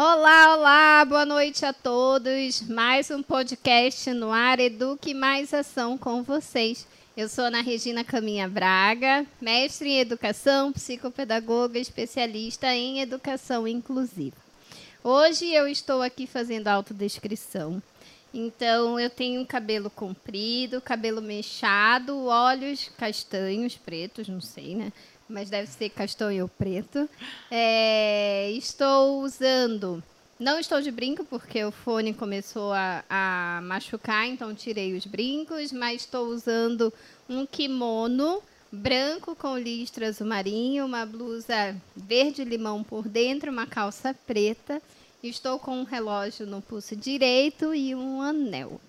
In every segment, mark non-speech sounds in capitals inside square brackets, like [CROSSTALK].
Olá, olá, boa noite a todos. Mais um podcast no ar, Eduque Mais Ação com vocês. Eu sou Ana Regina Caminha Braga, mestre em educação, psicopedagoga, especialista em educação inclusiva. Hoje eu estou aqui fazendo autodescrição. Então eu tenho cabelo comprido, cabelo mechado, olhos castanhos, pretos, não sei, né? Mas deve ser castanho preto. É, estou usando. Não estou de brinco porque o fone começou a, a machucar, então tirei os brincos, mas estou usando um kimono branco com listra azul marinho, uma blusa verde limão por dentro, uma calça preta. Estou com um relógio no pulso direito e um anel.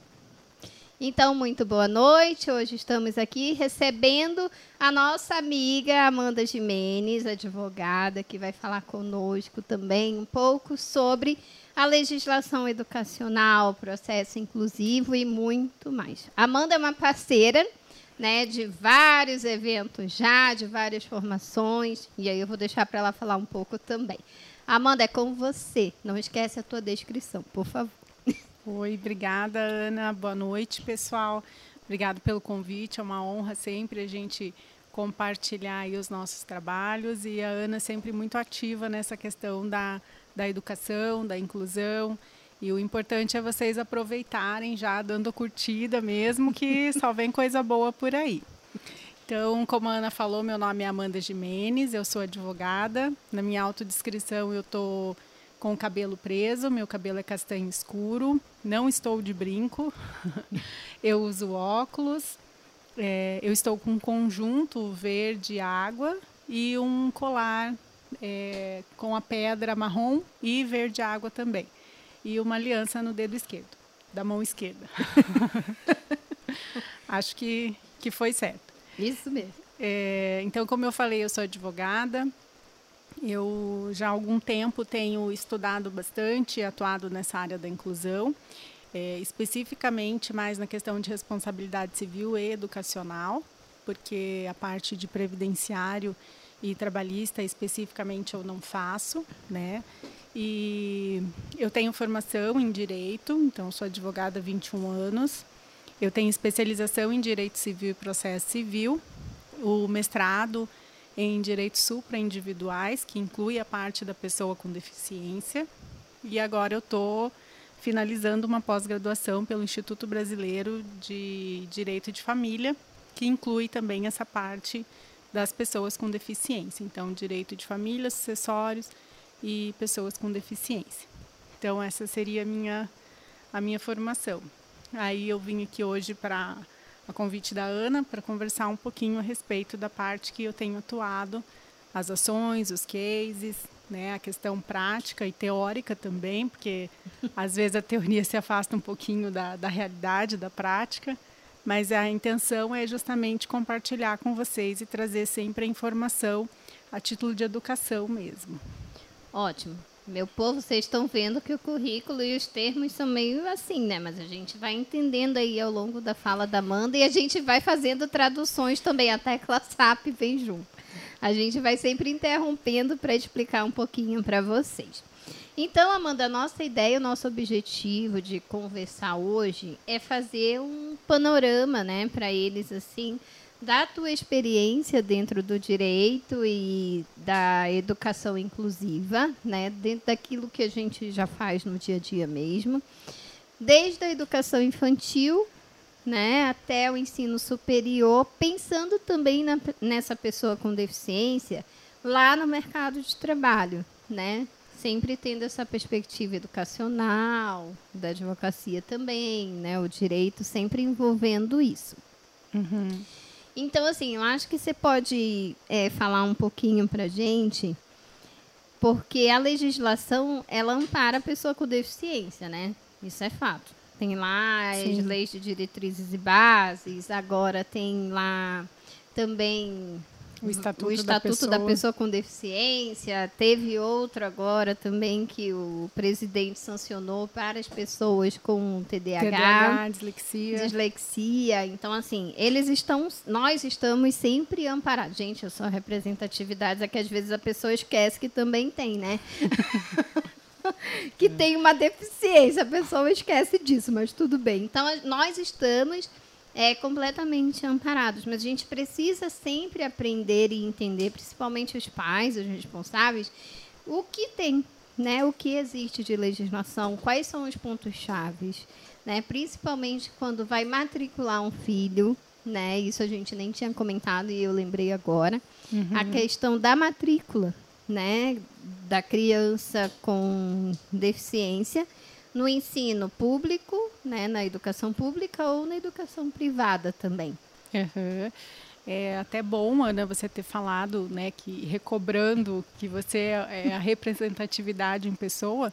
Então, muito boa noite. Hoje estamos aqui recebendo a nossa amiga Amanda Jimenez, advogada, que vai falar conosco também um pouco sobre a legislação educacional, processo inclusivo e muito mais. Amanda é uma parceira né, de vários eventos já, de várias formações, e aí eu vou deixar para ela falar um pouco também. Amanda, é com você. Não esquece a tua descrição, por favor. Oi, obrigada, Ana. Boa noite, pessoal. Obrigado pelo convite. É uma honra sempre a gente compartilhar os nossos trabalhos e a Ana sempre muito ativa nessa questão da, da educação, da inclusão. E o importante é vocês aproveitarem já dando curtida mesmo, que só [LAUGHS] vem coisa boa por aí. Então, como a Ana falou, meu nome é Amanda Jimenez, eu sou advogada. Na minha autodescrição eu estou com o cabelo preso, meu cabelo é castanho escuro, não estou de brinco, [LAUGHS] eu uso óculos, é, eu estou com um conjunto verde água e um colar é, com a pedra marrom e verde água também. E uma aliança no dedo esquerdo, da mão esquerda. [LAUGHS] Acho que, que foi certo. Isso mesmo. É, então, como eu falei, eu sou advogada, eu já há algum tempo tenho estudado bastante, atuado nessa área da inclusão, é, especificamente mais na questão de responsabilidade civil e educacional, porque a parte de previdenciário e trabalhista especificamente eu não faço, né? E eu tenho formação em direito, então sou advogada há 21 anos. Eu tenho especialização em direito civil e processo civil. O mestrado em direitos supraindividuais, que inclui a parte da pessoa com deficiência. E agora eu estou finalizando uma pós-graduação pelo Instituto Brasileiro de Direito de Família, que inclui também essa parte das pessoas com deficiência. Então, direito de família, sucessórios e pessoas com deficiência. Então, essa seria a minha, a minha formação. Aí eu vim aqui hoje para a convite da Ana para conversar um pouquinho a respeito da parte que eu tenho atuado, as ações, os cases, né, a questão prática e teórica também, porque [LAUGHS] às vezes a teoria se afasta um pouquinho da, da realidade, da prática, mas a intenção é justamente compartilhar com vocês e trazer sempre a informação a título de educação mesmo. Ótimo. Meu povo, vocês estão vendo que o currículo e os termos são meio assim, né? Mas a gente vai entendendo aí ao longo da fala da Amanda e a gente vai fazendo traduções também. A tecla SAP vem junto. A gente vai sempre interrompendo para explicar um pouquinho para vocês. Então, Amanda, a nossa ideia, o nosso objetivo de conversar hoje é fazer um panorama, né, para eles assim, da tua experiência dentro do direito e da educação inclusiva, né, dentro daquilo que a gente já faz no dia a dia mesmo, desde a educação infantil, né, até o ensino superior, pensando também na, nessa pessoa com deficiência lá no mercado de trabalho, né, sempre tendo essa perspectiva educacional, da advocacia também, né, o direito sempre envolvendo isso. Uhum. Então, assim, eu acho que você pode é, falar um pouquinho para gente, porque a legislação, ela ampara a pessoa com deficiência, né? Isso é fato. Tem lá Sim. as leis de diretrizes e bases, agora tem lá também o Estatuto, o Estatuto da, pessoa. da, pessoa. com Deficiência. Teve outro agora também que o presidente sancionou para as pessoas com TDAH, TDAH dislexia. dislexia. Então, assim, eles estão, nós estamos sempre amparados. Gente, eu sou representatividade, é que às vezes a pessoa esquece que também tem, né? [LAUGHS] que tem uma deficiência. A pessoa esquece disso, mas tudo bem. Então, nós estamos é, completamente amparados, mas a gente precisa sempre aprender e entender, principalmente os pais, os responsáveis, o que tem, né? O que existe de legislação, quais são os pontos chaves, né? Principalmente quando vai matricular um filho, né? Isso a gente nem tinha comentado e eu lembrei agora. Uhum. A questão da matrícula, né? Da criança com deficiência no ensino público, né? Na educação pública ou na educação privada também. Uhum. É até bom, Ana, você ter falado, né, que recobrando que você é a representatividade em pessoa,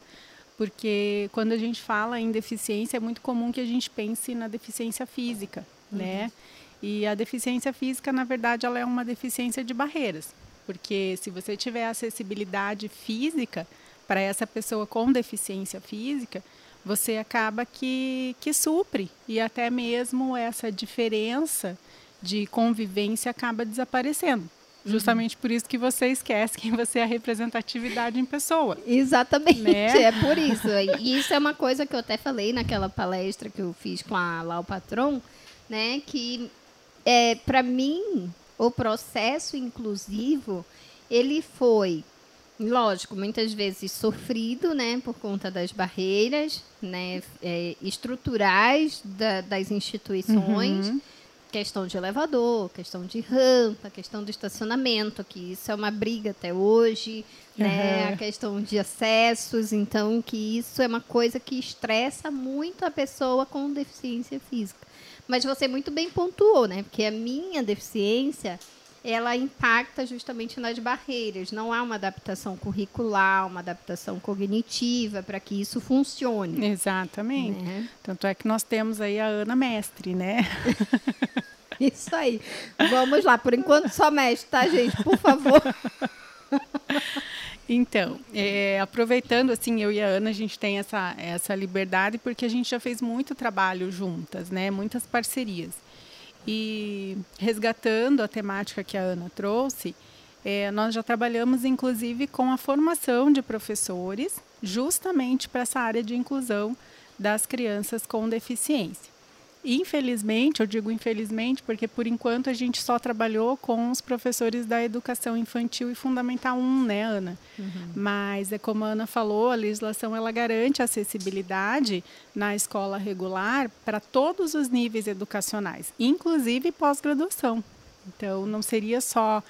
porque quando a gente fala em deficiência é muito comum que a gente pense na deficiência física, uhum. né? E a deficiência física, na verdade, ela é uma deficiência de barreiras, porque se você tiver acessibilidade física para essa pessoa com deficiência física, você acaba que, que supre e até mesmo essa diferença de convivência acaba desaparecendo. Justamente uhum. por isso que você esquece que você é a representatividade em pessoa. Exatamente, né? é por isso. E isso é uma coisa que eu até falei naquela palestra que eu fiz com a Lau Patron, né? Que é, para mim, o processo inclusivo, ele foi, lógico, muitas vezes sofrido, né, por conta das barreiras, né, é, estruturais da, das instituições, uhum. questão de elevador, questão de rampa, questão do estacionamento, que isso é uma briga até hoje, uhum. né, a questão de acessos, então que isso é uma coisa que estressa muito a pessoa com deficiência física. Mas você muito bem pontuou, né? Porque a minha deficiência, ela impacta justamente nas barreiras. Não há uma adaptação curricular, uma adaptação cognitiva para que isso funcione. Exatamente. Né? Tanto é que nós temos aí a Ana Mestre, né? [LAUGHS] Isso aí. Vamos lá. Por enquanto, só mestre, tá, gente? Por favor. [LAUGHS] Então, é, aproveitando, assim, eu e a Ana, a gente tem essa, essa liberdade porque a gente já fez muito trabalho juntas, né? Muitas parcerias. E resgatando a temática que a Ana trouxe, é, nós já trabalhamos, inclusive, com a formação de professores, justamente para essa área de inclusão das crianças com deficiência. Infelizmente, eu digo infelizmente, porque por enquanto a gente só trabalhou com os professores da educação infantil e fundamental 1, né, Ana? Uhum. Mas é como a Ana falou, a legislação ela garante acessibilidade na escola regular para todos os níveis educacionais, inclusive pós-graduação. Então, não seria só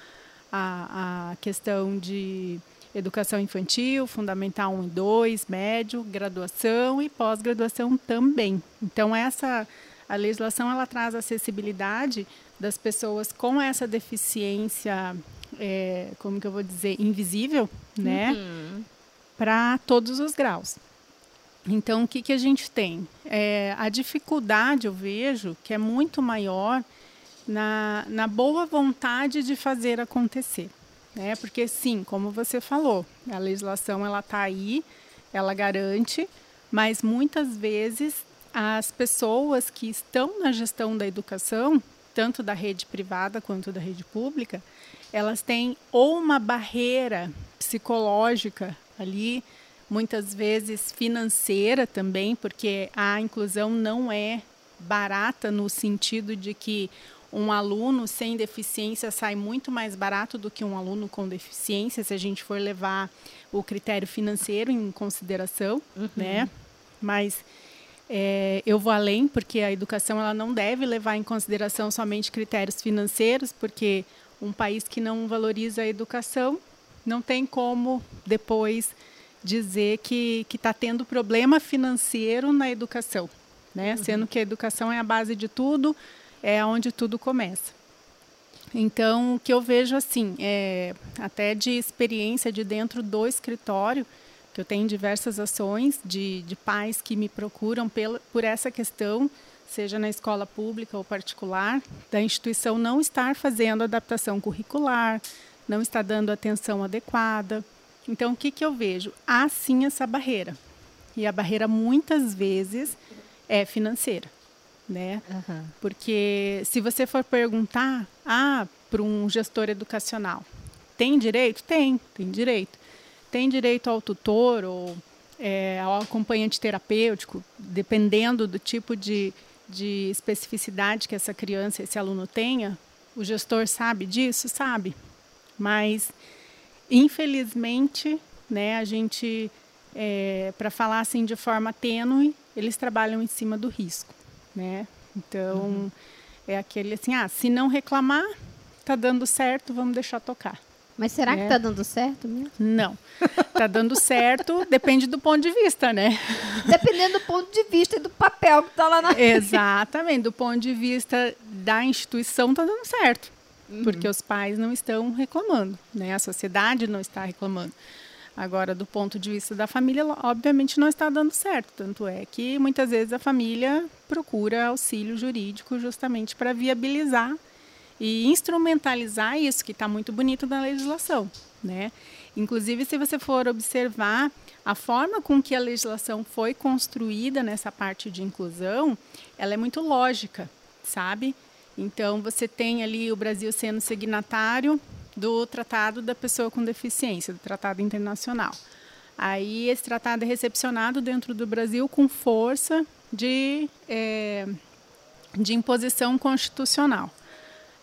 a, a questão de educação infantil, fundamental 1 e 2, médio, graduação e pós-graduação também. Então, essa a legislação ela traz acessibilidade das pessoas com essa deficiência, é, como que eu vou dizer, invisível, né? Uhum. Para todos os graus. Então, o que, que a gente tem? É, a dificuldade, eu vejo, que é muito maior na, na boa vontade de fazer acontecer. Né? Porque, sim, como você falou, a legislação ela está aí, ela garante, mas muitas vezes as pessoas que estão na gestão da educação, tanto da rede privada quanto da rede pública, elas têm ou uma barreira psicológica ali, muitas vezes financeira também, porque a inclusão não é barata no sentido de que um aluno sem deficiência sai muito mais barato do que um aluno com deficiência, se a gente for levar o critério financeiro em consideração, uhum. né? Mas é, eu vou além, porque a educação ela não deve levar em consideração somente critérios financeiros, porque um país que não valoriza a educação não tem como depois dizer que está tendo problema financeiro na educação, né? Uhum. sendo que a educação é a base de tudo, é onde tudo começa. Então, o que eu vejo assim, é, até de experiência de dentro do escritório, que eu tenho diversas ações de, de pais que me procuram pela, por essa questão, seja na escola pública ou particular, da instituição não estar fazendo adaptação curricular, não está dando atenção adequada. Então, o que, que eu vejo? Há sim essa barreira. E a barreira muitas vezes é financeira. Né? Uhum. Porque se você for perguntar ah, para um gestor educacional, tem direito? Tem, tem direito tem direito ao tutor ou é, ao acompanhante terapêutico, dependendo do tipo de, de especificidade que essa criança, esse aluno tenha, o gestor sabe disso? Sabe. Mas, infelizmente, né, a gente, é, para falar assim de forma tênue, eles trabalham em cima do risco. Né? Então, uhum. é aquele assim, ah, se não reclamar, está dando certo, vamos deixar tocar. Mas será é. que está dando certo mesmo? Não. Está dando certo, depende do ponto de vista, né? Dependendo do ponto de vista e do papel que está lá na Exatamente. Do ponto de vista da instituição, está dando certo. Uhum. Porque os pais não estão reclamando, né? A sociedade não está reclamando. Agora, do ponto de vista da família, obviamente não está dando certo. Tanto é que muitas vezes a família procura auxílio jurídico justamente para viabilizar e instrumentalizar isso, que está muito bonito na legislação. Né? Inclusive, se você for observar a forma com que a legislação foi construída nessa parte de inclusão, ela é muito lógica, sabe? Então, você tem ali o Brasil sendo signatário do Tratado da Pessoa com Deficiência, do Tratado Internacional. Aí, esse tratado é recepcionado dentro do Brasil com força de, é, de imposição constitucional.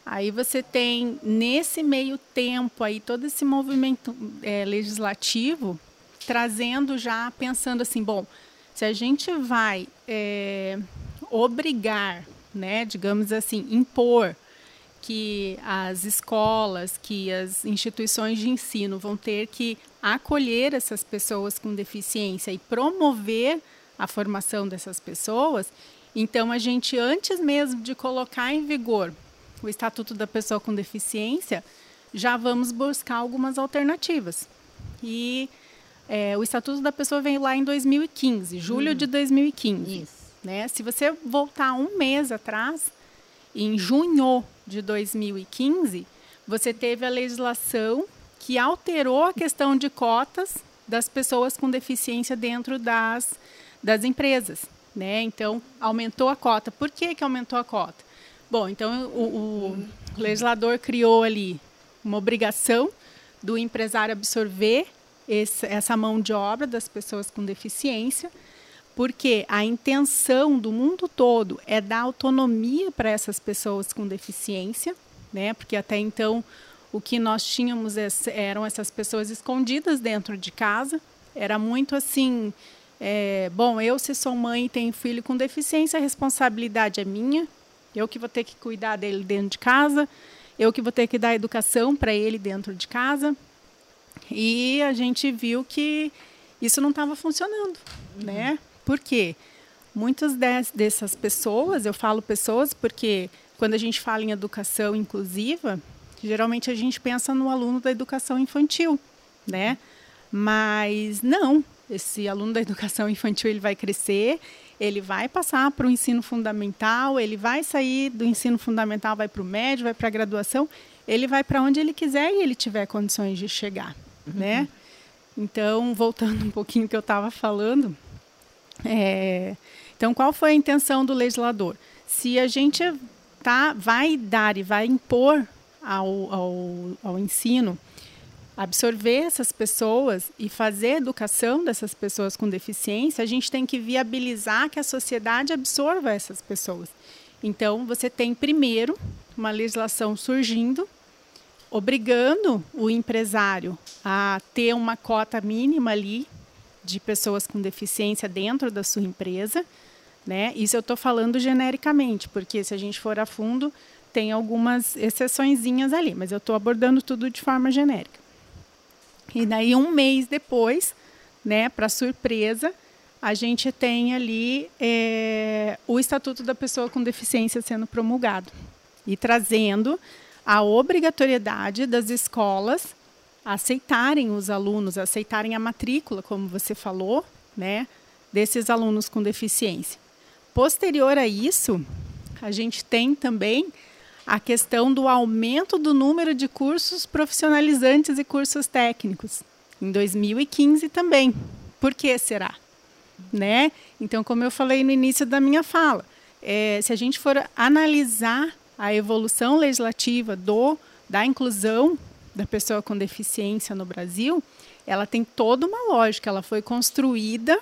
Aí você tem nesse meio tempo aí todo esse movimento é, legislativo trazendo já pensando assim, bom, se a gente vai é, obrigar, né, digamos assim, impor que as escolas, que as instituições de ensino vão ter que acolher essas pessoas com deficiência e promover a formação dessas pessoas, então a gente antes mesmo de colocar em vigor o Estatuto da Pessoa com Deficiência, já vamos buscar algumas alternativas. E é, o Estatuto da Pessoa veio lá em 2015, julho hum. de 2015. Isso. Né? Se você voltar um mês atrás, em junho de 2015, você teve a legislação que alterou a questão de cotas das pessoas com deficiência dentro das, das empresas. Né? Então, aumentou a cota. Por que, que aumentou a cota? Bom, então o, o legislador criou ali uma obrigação do empresário absorver esse, essa mão de obra das pessoas com deficiência, porque a intenção do mundo todo é dar autonomia para essas pessoas com deficiência, né? Porque até então o que nós tínhamos eram essas pessoas escondidas dentro de casa. Era muito assim, é, bom, eu se sou mãe e tenho filho com deficiência, a responsabilidade é minha, eu que vou ter que cuidar dele dentro de casa, eu que vou ter que dar educação para ele dentro de casa. E a gente viu que isso não estava funcionando, uhum. né? Por quê? Muitas dessas pessoas, eu falo pessoas porque quando a gente fala em educação inclusiva, geralmente a gente pensa no aluno da educação infantil, né? Mas não, esse aluno da educação infantil ele vai crescer, ele vai passar para o ensino fundamental, ele vai sair do ensino fundamental, vai para o médio, vai para a graduação, ele vai para onde ele quiser e ele tiver condições de chegar, uhum. né? Então, voltando um pouquinho que eu estava falando, é, então qual foi a intenção do legislador? Se a gente tá, vai dar e vai impor ao, ao, ao ensino absorver essas pessoas e fazer educação dessas pessoas com deficiência, a gente tem que viabilizar que a sociedade absorva essas pessoas. Então, você tem primeiro uma legislação surgindo, obrigando o empresário a ter uma cota mínima ali de pessoas com deficiência dentro da sua empresa. Né? Isso eu estou falando genericamente, porque se a gente for a fundo, tem algumas exceçõezinhas ali, mas eu estou abordando tudo de forma genérica. E daí, um mês depois, né, para surpresa, a gente tem ali é, o Estatuto da Pessoa com Deficiência sendo promulgado e trazendo a obrigatoriedade das escolas aceitarem os alunos, aceitarem a matrícula, como você falou, né, desses alunos com deficiência. Posterior a isso, a gente tem também a questão do aumento do número de cursos profissionalizantes e cursos técnicos. Em 2015 também. Por que será? Né? Então, como eu falei no início da minha fala, é, se a gente for analisar a evolução legislativa do, da inclusão da pessoa com deficiência no Brasil, ela tem toda uma lógica, ela foi construída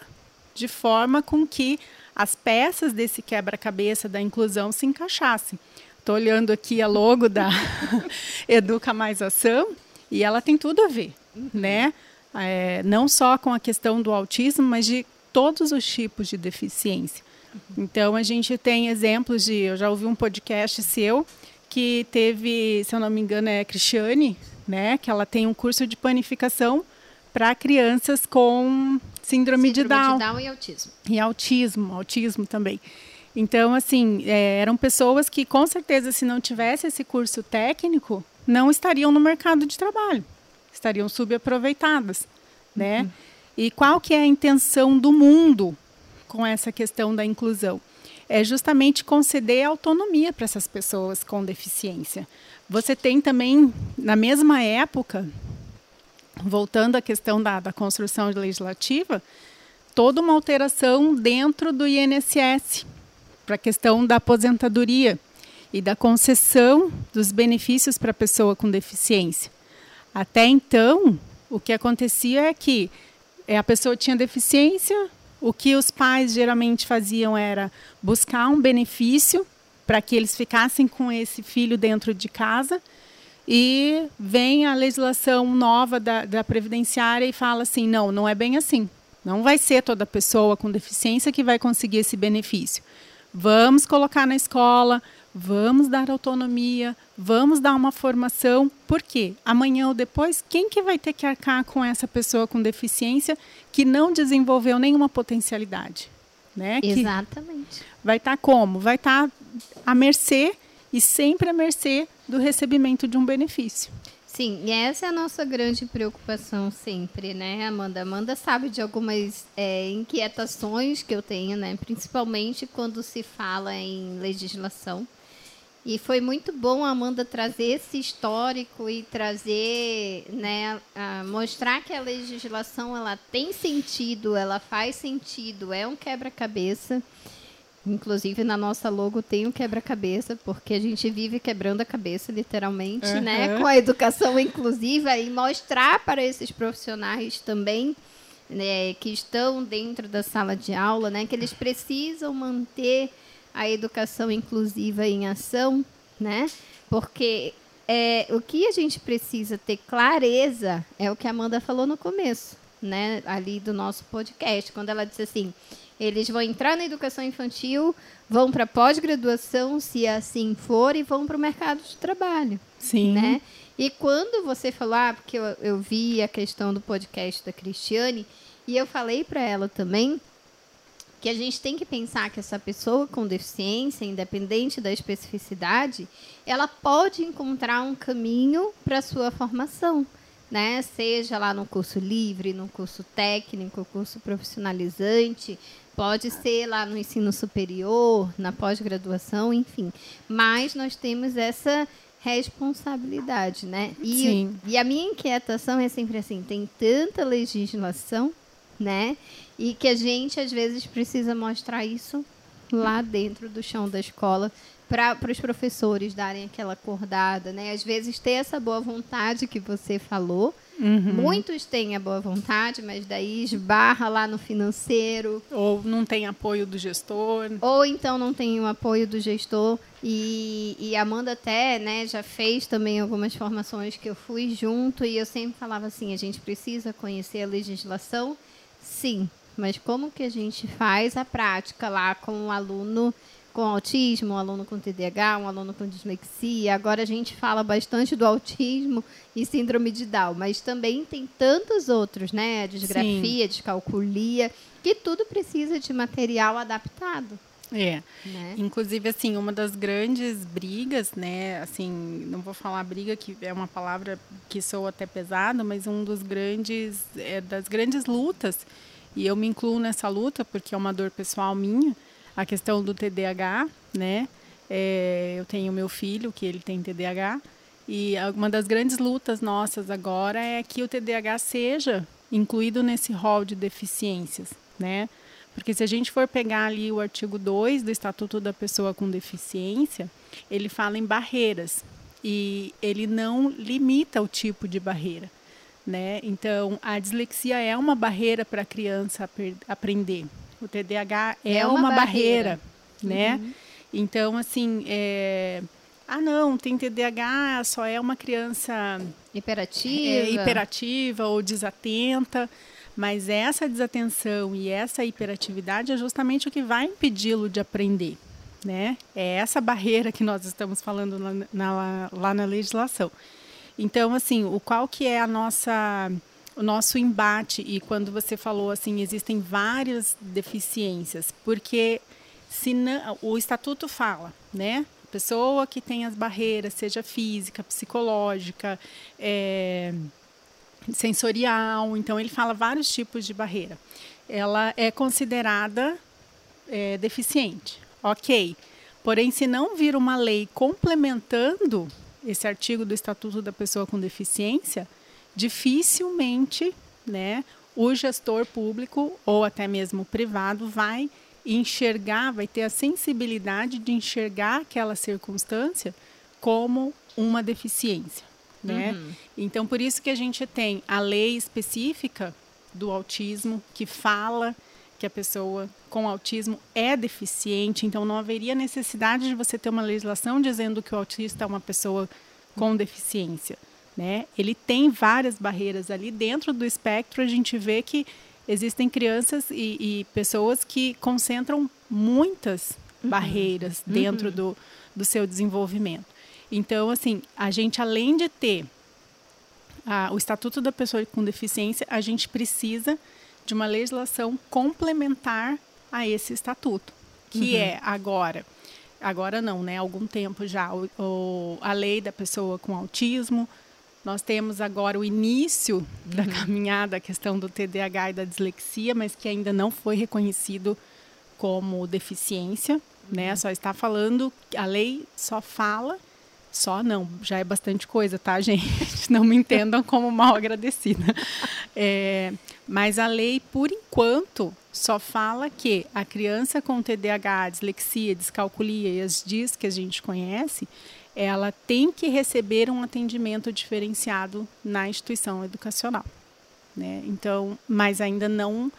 de forma com que as peças desse quebra-cabeça da inclusão se encaixassem. Estou olhando aqui a logo da [LAUGHS] Educa Mais Ação e ela tem tudo a ver, uhum. né? É, não só com a questão do autismo, mas de todos os tipos de deficiência. Uhum. Então a gente tem exemplos de, eu já ouvi um podcast seu que teve, se eu não me engano, é Cristiane, né? Que ela tem um curso de panificação para crianças com síndrome, síndrome de, Down. de Down. e autismo. E autismo, autismo também. Então, assim, é, eram pessoas que, com certeza, se não tivesse esse curso técnico, não estariam no mercado de trabalho, estariam subaproveitadas, né? Uhum. E qual que é a intenção do mundo com essa questão da inclusão? É justamente conceder autonomia para essas pessoas com deficiência. Você tem também, na mesma época, voltando à questão da, da construção legislativa, toda uma alteração dentro do INSS para a questão da aposentadoria e da concessão dos benefícios para a pessoa com deficiência. Até então, o que acontecia é que é, a pessoa tinha deficiência, o que os pais geralmente faziam era buscar um benefício para que eles ficassem com esse filho dentro de casa e vem a legislação nova da, da Previdenciária e fala assim: não, não é bem assim. Não vai ser toda pessoa com deficiência que vai conseguir esse benefício. Vamos colocar na escola, vamos dar autonomia, vamos dar uma formação. Por quê? Amanhã ou depois, quem que vai ter que arcar com essa pessoa com deficiência que não desenvolveu nenhuma potencialidade? Né? Exatamente. Que vai estar tá como? Vai estar tá à mercê e sempre à mercê do recebimento de um benefício. Sim, e essa é a nossa grande preocupação sempre, né, Amanda? Amanda sabe de algumas é, inquietações que eu tenho, né, principalmente quando se fala em legislação. E foi muito bom a Amanda trazer esse histórico e trazer, né, mostrar que a legislação ela tem sentido, ela faz sentido, é um quebra-cabeça. Inclusive, na nossa logo tem um quebra-cabeça, porque a gente vive quebrando a cabeça, literalmente, uhum. né? Com a educação inclusiva e mostrar para esses profissionais também né, que estão dentro da sala de aula, né? Que eles precisam manter a educação inclusiva em ação, né? Porque é, o que a gente precisa ter clareza é o que a Amanda falou no começo, né? Ali do nosso podcast, quando ela disse assim eles vão entrar na educação infantil, vão para pós-graduação, se assim for, e vão para o mercado de trabalho. Sim. Né? E quando você falou, ah, porque eu, eu vi a questão do podcast da Cristiane, e eu falei para ela também que a gente tem que pensar que essa pessoa com deficiência, independente da especificidade, ela pode encontrar um caminho para a sua formação né? Seja lá no curso livre, no curso técnico, curso profissionalizante, pode ser lá no ensino superior, na pós-graduação, enfim. Mas nós temos essa responsabilidade, né? E, Sim. e a minha inquietação é sempre assim, tem tanta legislação, né? E que a gente às vezes precisa mostrar isso lá dentro do chão da escola para os professores darem aquela acordada, né? Às vezes ter essa boa vontade que você falou. Uhum. Muitos têm a boa vontade, mas daí esbarra lá no financeiro. Ou não tem apoio do gestor. Ou então não tem o apoio do gestor. E, e a Amanda até né, já fez também algumas formações que eu fui junto e eu sempre falava assim, a gente precisa conhecer a legislação? Sim, mas como que a gente faz a prática lá com o aluno com autismo, um aluno com TDAH, um aluno com dislexia. Agora a gente fala bastante do autismo e síndrome de Down, mas também tem tantos outros, né? A disgrafia, a descalculia, que tudo precisa de material adaptado. É. Né? Inclusive, assim, uma das grandes brigas, né? Assim, não vou falar briga, que é uma palavra que soa até pesada, mas um dos grandes, é, das grandes lutas, e eu me incluo nessa luta porque é uma dor pessoal minha, a questão do TDAH, né? É, eu tenho meu filho, que ele tem TDAH, e uma das grandes lutas nossas agora é que o TDAH seja incluído nesse rol de deficiências, né? Porque se a gente for pegar ali o artigo 2 do Estatuto da Pessoa com Deficiência, ele fala em barreiras e ele não limita o tipo de barreira. né? Então, a dislexia é uma barreira para a criança aprender. O TDAH é, é uma, uma, barreira, barreira. né? Uhum. Então, assim, é... ah, não, tem TDAH, só é uma criança hiperativa, é, hiperativa ou desatenta. Mas essa desatenção e essa hiperatividade é justamente o que vai impedi-lo de aprender. Né? É essa barreira que nós estamos falando na, na, lá na legislação. Então, assim, o qual que é a nossa o nosso embate e quando você falou assim existem várias deficiências porque se o estatuto fala né? Pessoa que tem as barreiras seja física psicológica é, sensorial então ele fala vários tipos de barreira. Ela é considerada é, deficiente ok? Porém se não vir uma lei complementando esse artigo do Estatuto da Pessoa com Deficiência, dificilmente né, o gestor público ou até mesmo privado vai enxergar, vai ter a sensibilidade de enxergar aquela circunstância como uma deficiência. Né? Uhum. Então, por isso que a gente tem a lei específica do autismo que fala que a pessoa com autismo é deficiente, então não haveria necessidade de você ter uma legislação dizendo que o autista é uma pessoa com deficiência. Né? Ele tem várias barreiras ali dentro do espectro. A gente vê que existem crianças e, e pessoas que concentram muitas uhum. barreiras dentro uhum. do, do seu desenvolvimento. Então, assim, a gente além de ter a, o Estatuto da Pessoa com Deficiência, a gente precisa de uma legislação complementar a esse estatuto, que uhum. é agora, agora não, né? Há algum tempo já, o, o, a lei da pessoa com autismo. Nós temos agora o início uhum. da caminhada, a questão do TDAH e da dislexia, mas que ainda não foi reconhecido como deficiência, né? uhum. né? Só está falando, a lei só fala só não, já é bastante coisa, tá, [LAUGHS] gente? Não me entendam como mal agradecida. É, mas a lei, por enquanto, só fala que a criança com TDAH, dislexia, descalculia e as DIS que a gente conhece, ela tem que receber um atendimento diferenciado na instituição educacional. Né? Então, mas ainda não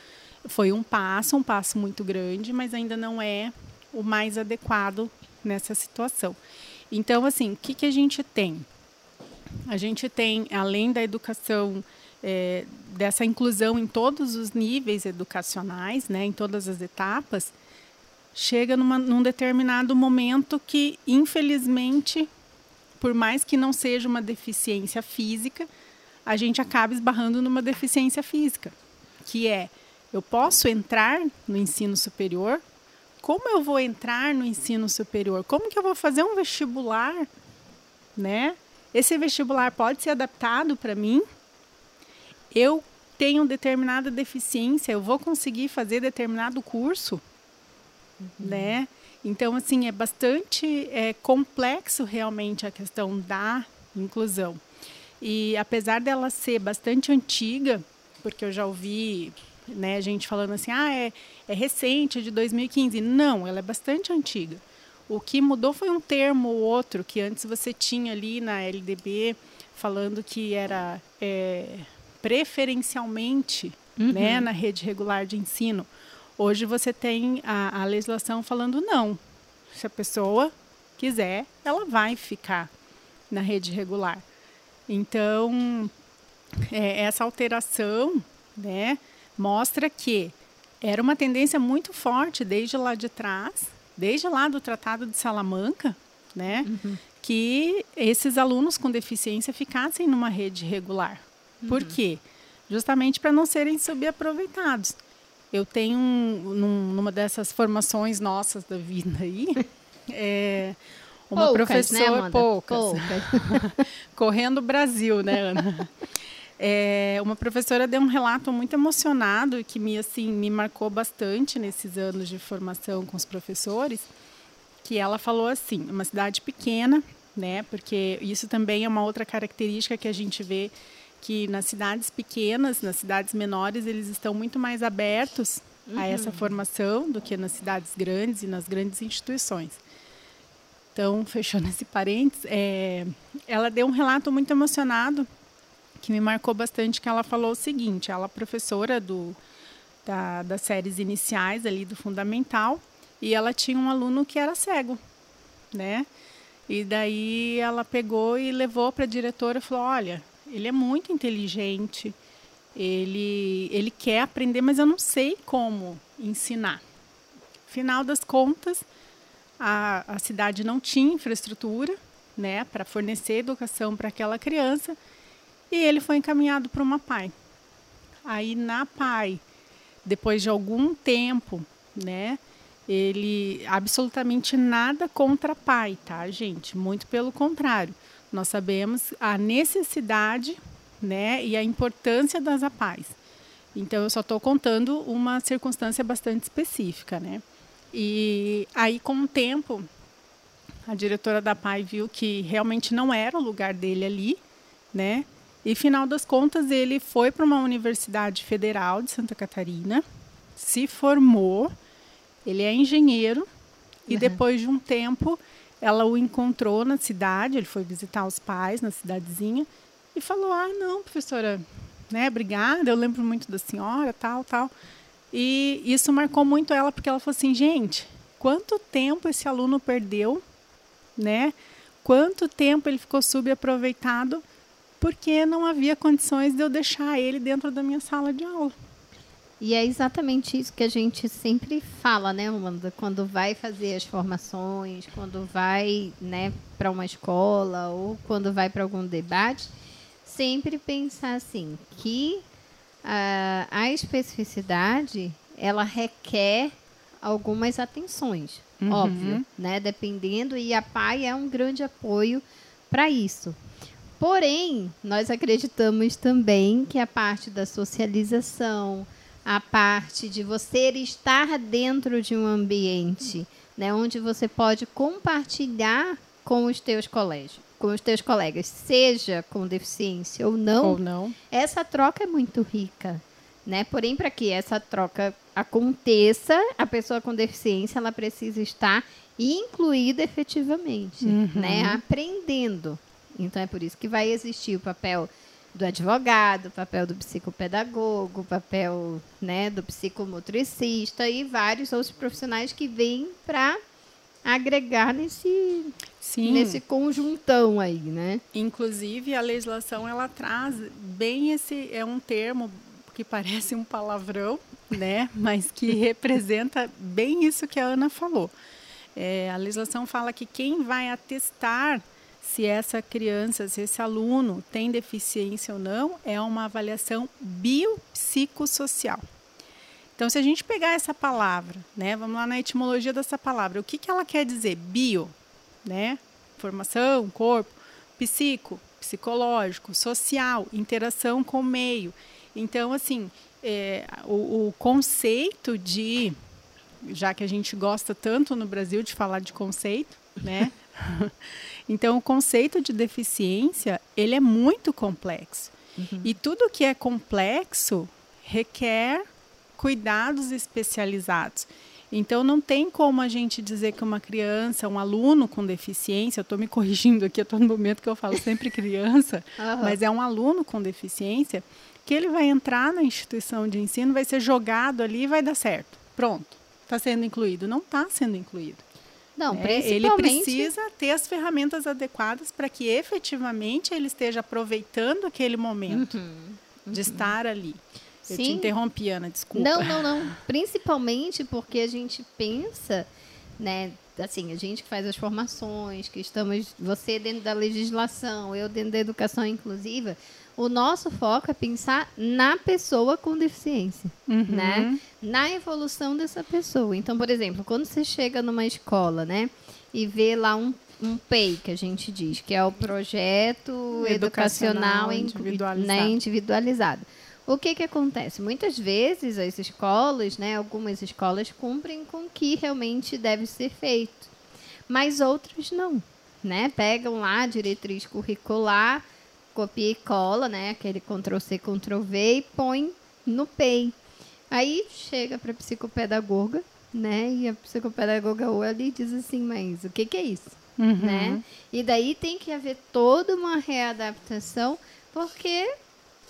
foi um passo, um passo muito grande, mas ainda não é o mais adequado nessa situação. Então, assim, o que, que a gente tem? A gente tem, além da educação, é, dessa inclusão em todos os níveis educacionais, né, em todas as etapas, chega numa, num determinado momento que, infelizmente, por mais que não seja uma deficiência física, a gente acaba esbarrando numa deficiência física, que é eu posso entrar no ensino superior como eu vou entrar no ensino superior? Como que eu vou fazer um vestibular, né? Esse vestibular pode ser adaptado para mim? Eu tenho determinada deficiência, eu vou conseguir fazer determinado curso, uhum. né? Então, assim, é bastante é, complexo realmente a questão da inclusão. E apesar dela ser bastante antiga, porque eu já ouvi né, gente falando assim, ah, é, é recente, de 2015. Não, ela é bastante antiga. O que mudou foi um termo ou outro que antes você tinha ali na LDB falando que era é, preferencialmente uhum. né, na rede regular de ensino. Hoje você tem a, a legislação falando não. Se a pessoa quiser, ela vai ficar na rede regular. Então, é, essa alteração, né, mostra que era uma tendência muito forte desde lá de trás, desde lá do Tratado de Salamanca, né, uhum. que esses alunos com deficiência ficassem numa rede regular. Uhum. Por quê? Justamente para não serem subaproveitados. Eu tenho um, numa dessas formações nossas da vida aí, [LAUGHS] é, uma poucas, né, professora né, poucas, poucas. [LAUGHS] correndo o Brasil, né, Ana? É, uma professora deu um relato muito emocionado e que me assim me marcou bastante nesses anos de formação com os professores, que ela falou assim, uma cidade pequena, né? Porque isso também é uma outra característica que a gente vê que nas cidades pequenas, nas cidades menores, eles estão muito mais abertos uhum. a essa formação do que nas cidades grandes e nas grandes instituições. Então, [LAUGHS] fechando esse parênteses, é, ela deu um relato muito emocionado que me marcou bastante, que ela falou o seguinte, ela é professora do, da, das séries iniciais ali do fundamental, e ela tinha um aluno que era cego, né? E daí ela pegou e levou para a diretora e falou: Olha, ele é muito inteligente, ele, ele quer aprender, mas eu não sei como ensinar. Final das contas, a, a cidade não tinha infraestrutura né, para fornecer educação para aquela criança e ele foi encaminhado para uma PAI. Aí na PAI, depois de algum tempo, né, ele absolutamente nada contra a PAI, tá, gente? Muito pelo contrário. Nós sabemos a necessidade, né, e a importância das APAIs. Então eu só estou contando uma circunstância bastante específica, né? E aí com o tempo a diretora da PAI viu que realmente não era o lugar dele ali, né? E final das contas ele foi para uma universidade federal de Santa Catarina, se formou ele é engenheiro e uhum. depois de um tempo ela o encontrou na cidade, ele foi visitar os pais na cidadezinha e falou: "Ah, não, professora, né, obrigada, eu lembro muito da senhora, tal, tal". E isso marcou muito ela porque ela falou assim: "Gente, quanto tempo esse aluno perdeu, né? Quanto tempo ele ficou subaproveitado porque não havia condições de eu deixar ele dentro da minha sala de aula". E é exatamente isso que a gente sempre fala, né, Amanda? Quando vai fazer as formações, quando vai né, para uma escola ou quando vai para algum debate, sempre pensar assim, que uh, a especificidade, ela requer algumas atenções, uhum. óbvio, né? Dependendo, e a PAI é um grande apoio para isso. Porém, nós acreditamos também que a parte da socialização, a parte de você estar dentro de um ambiente, né, onde você pode compartilhar com os teus colégios, com os teus colegas, seja com deficiência ou não. Ou não. Essa troca é muito rica, né? Porém, para que essa troca aconteça, a pessoa com deficiência ela precisa estar incluída efetivamente, uhum. né? Aprendendo. Então é por isso que vai existir o papel do advogado, o papel do psicopedagogo, o papel né, do psicomotricista e vários outros profissionais que vêm para agregar nesse, Sim. nesse conjuntão aí, né? Inclusive, a legislação, ela traz bem esse... É um termo que parece um palavrão, né? [LAUGHS] Mas que representa bem isso que a Ana falou. É, a legislação fala que quem vai atestar se essa criança, se esse aluno tem deficiência ou não, é uma avaliação biopsicossocial. Então, se a gente pegar essa palavra, né, vamos lá na etimologia dessa palavra, o que, que ela quer dizer? Bio, né? Formação, corpo, psico, psicológico, social, interação com o meio. Então, assim, é, o, o conceito de, já que a gente gosta tanto no Brasil de falar de conceito, né? [LAUGHS] Então, o conceito de deficiência, ele é muito complexo. Uhum. E tudo que é complexo requer cuidados especializados. Então, não tem como a gente dizer que uma criança, um aluno com deficiência, eu estou me corrigindo aqui a todo momento que eu falo sempre criança, [LAUGHS] uhum. mas é um aluno com deficiência, que ele vai entrar na instituição de ensino, vai ser jogado ali e vai dar certo. Pronto, está sendo incluído. Não está sendo incluído. Não, né? Ele precisa ter as ferramentas adequadas para que efetivamente ele esteja aproveitando aquele momento uhum, uhum. de estar ali. Eu Sim. te interrompi, Ana, desculpa. Não, não, não. Principalmente porque a gente pensa, né? Assim, a gente que faz as formações, que estamos, você dentro da legislação, eu dentro da educação inclusiva, o nosso foco é pensar na pessoa com deficiência, uhum. né? Na evolução dessa pessoa. Então, por exemplo, quando você chega numa escola, né, e vê lá um um PEI, que a gente diz, que é o projeto educacional, educacional individualizado. Né, individualizado. O que, que acontece? Muitas vezes as escolas, né, algumas escolas cumprem com o que realmente deve ser feito, mas outras não. Né? Pegam lá a diretriz curricular, copia e cola, né? Aquele Ctrl C, Ctrl V e põe no PEI. Aí chega para a psicopedagoga, né? E a psicopedagoga olha e diz assim, mas o que, que é isso? Uhum. Né? E daí tem que haver toda uma readaptação, porque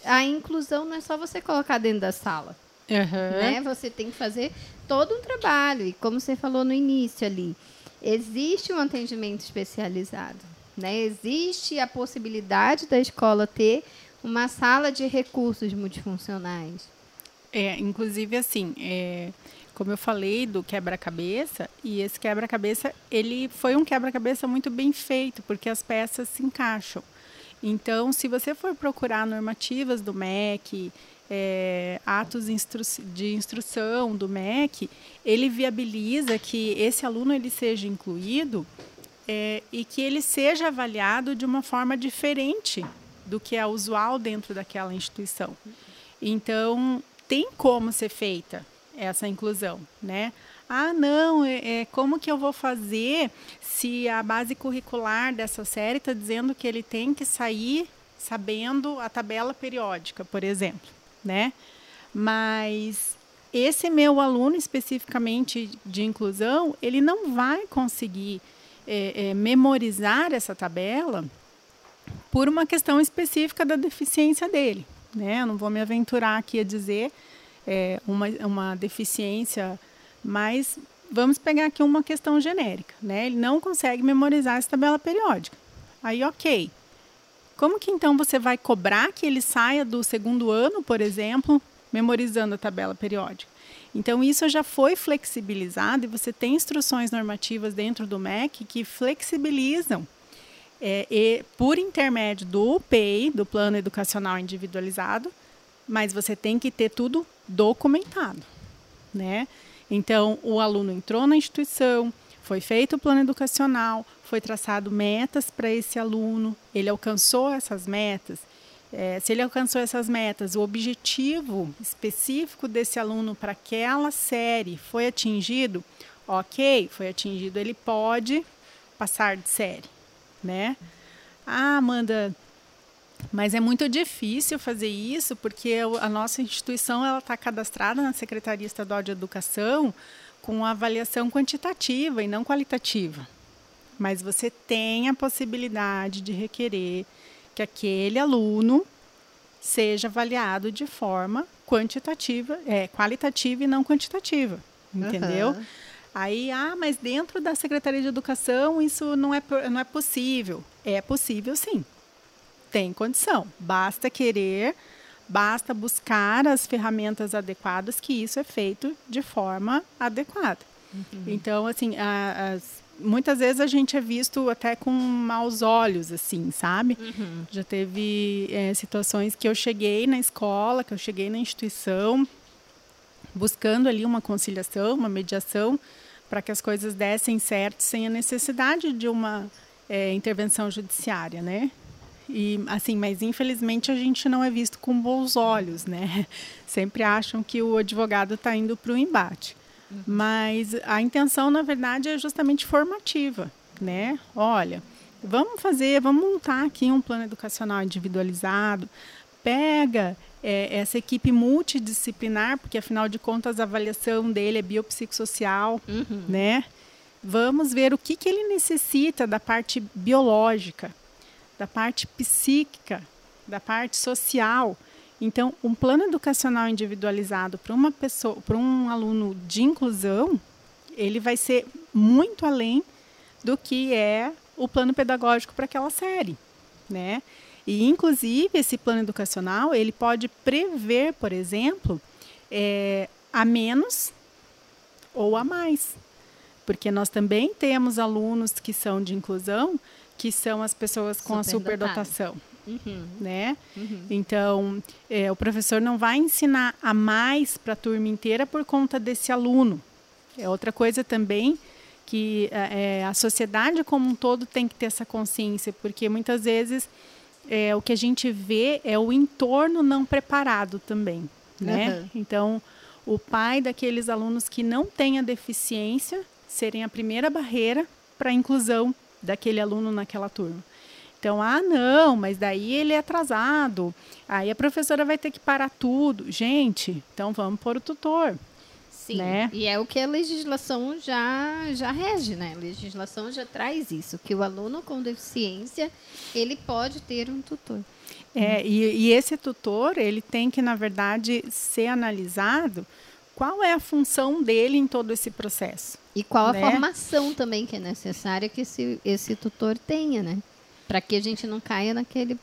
a inclusão não é só você colocar dentro da sala. Uhum. Né? Você tem que fazer todo um trabalho. E como você falou no início ali, existe um atendimento especializado. Né? Existe a possibilidade da escola ter uma sala de recursos multifuncionais. É, inclusive assim, é, como eu falei do quebra-cabeça, e esse quebra-cabeça, ele foi um quebra-cabeça muito bem feito, porque as peças se encaixam. Então, se você for procurar normativas do MEC, é, atos instru de instrução do MEC, ele viabiliza que esse aluno ele seja incluído é, e que ele seja avaliado de uma forma diferente do que é usual dentro daquela instituição. Então, tem como ser feita essa inclusão, né? Ah, não, é, é, como que eu vou fazer se a base curricular dessa série está dizendo que ele tem que sair sabendo a tabela periódica, por exemplo, né? Mas esse meu aluno especificamente de inclusão, ele não vai conseguir é, é, memorizar essa tabela por uma questão específica da deficiência dele. Né? Eu não vou me aventurar aqui a dizer é, uma, uma deficiência, mas vamos pegar aqui uma questão genérica. Né? Ele não consegue memorizar essa tabela periódica. Aí, ok. Como que então você vai cobrar que ele saia do segundo ano, por exemplo, memorizando a tabela periódica? Então, isso já foi flexibilizado e você tem instruções normativas dentro do MEC que flexibilizam é, e, por intermédio do PEI, do Plano Educacional Individualizado, mas você tem que ter tudo documentado, né? Então, o aluno entrou na instituição, foi feito o plano educacional, foi traçado metas para esse aluno, ele alcançou essas metas. É, se ele alcançou essas metas, o objetivo específico desse aluno para aquela série foi atingido, ok, foi atingido, ele pode passar de série né? Ah, Amanda, mas é muito difícil fazer isso porque a nossa instituição ela está cadastrada na Secretaria Estadual de Educação com avaliação quantitativa e não qualitativa. Mas você tem a possibilidade de requerer que aquele aluno seja avaliado de forma quantitativa, é, qualitativa e não quantitativa, entendeu? Uhum. Aí, ah, mas dentro da Secretaria de Educação isso não é, não é possível. É possível sim. Tem condição. Basta querer, basta buscar as ferramentas adequadas, que isso é feito de forma adequada. Uhum. Então, assim, a, as, muitas vezes a gente é visto até com maus olhos, assim, sabe? Uhum. Já teve é, situações que eu cheguei na escola, que eu cheguei na instituição, buscando ali uma conciliação, uma mediação, para que as coisas dessem certo sem a necessidade de uma é, intervenção judiciária, né? E assim, mas infelizmente a gente não é visto com bons olhos, né? [LAUGHS] Sempre acham que o advogado está indo para o embate. Uhum. Mas a intenção, na verdade, é justamente formativa, né? Olha, vamos fazer, vamos montar aqui um plano educacional individualizado. Pega é, essa equipe multidisciplinar, porque afinal de contas a avaliação dele é biopsicossocial, uhum. né? Vamos ver o que, que ele necessita da parte biológica, da parte psíquica, da parte social. Então, um plano educacional individualizado para uma pessoa, para um aluno de inclusão, ele vai ser muito além do que é o plano pedagógico para aquela série, né? E, inclusive, esse plano educacional ele pode prever, por exemplo, é, a menos ou a mais. Porque nós também temos alunos que são de inclusão, que são as pessoas com a superdotação. Uhum. Né? Uhum. Então, é, o professor não vai ensinar a mais para a turma inteira por conta desse aluno. É outra coisa também que é, é, a sociedade como um todo tem que ter essa consciência, porque muitas vezes é, o que a gente vê é o entorno não preparado também, né? Uhum. Então, o pai daqueles alunos que não têm a deficiência serem a primeira barreira para a inclusão daquele aluno naquela turma. Então, ah, não, mas daí ele é atrasado. Aí a professora vai ter que parar tudo. Gente, então vamos pôr o tutor. Sim, né? e é o que a legislação já, já rege, né? A legislação já traz isso, que o aluno com deficiência, ele pode ter um tutor. É, e, e esse tutor, ele tem que, na verdade, ser analisado qual é a função dele em todo esse processo. E qual né? a formação também que é necessária que esse, esse tutor tenha, né? Para que a gente não caia naquele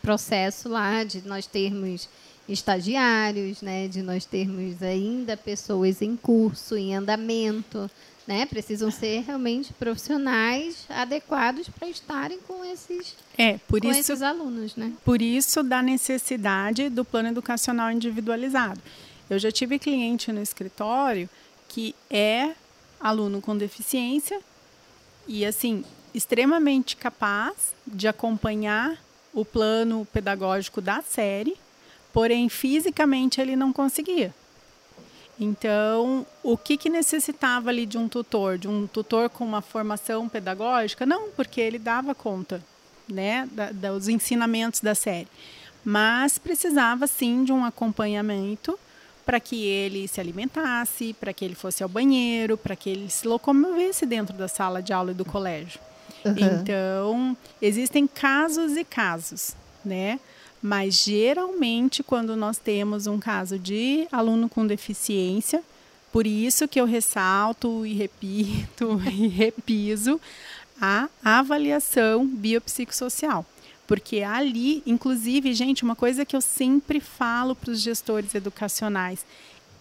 processo lá de nós termos estagiários, né? De nós termos ainda pessoas em curso, em andamento, né? Precisam ser realmente profissionais adequados para estarem com esses, é, por com isso, esses alunos, né? Por isso da necessidade do plano educacional individualizado. Eu já tive cliente no escritório que é aluno com deficiência e assim extremamente capaz de acompanhar o plano pedagógico da série, porém fisicamente ele não conseguia. Então, o que, que necessitava ali de um tutor, de um tutor com uma formação pedagógica? Não, porque ele dava conta, né, da, dos ensinamentos da série, mas precisava sim de um acompanhamento para que ele se alimentasse, para que ele fosse ao banheiro, para que ele se locomovesse dentro da sala de aula e do colégio. Uhum. Então, existem casos e casos, né? Mas geralmente, quando nós temos um caso de aluno com deficiência, por isso que eu ressalto e repito [LAUGHS] e repiso a avaliação biopsicossocial. Porque ali, inclusive, gente, uma coisa que eu sempre falo para os gestores educacionais,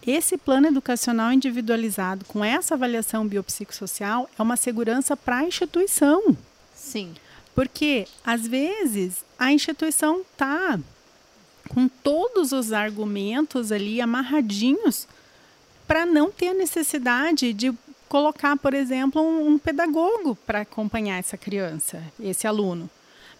esse plano educacional individualizado com essa avaliação biopsicossocial é uma segurança para a instituição. Sim. Porque, às vezes, a instituição está com todos os argumentos ali amarradinhos para não ter a necessidade de colocar, por exemplo, um, um pedagogo para acompanhar essa criança, esse aluno.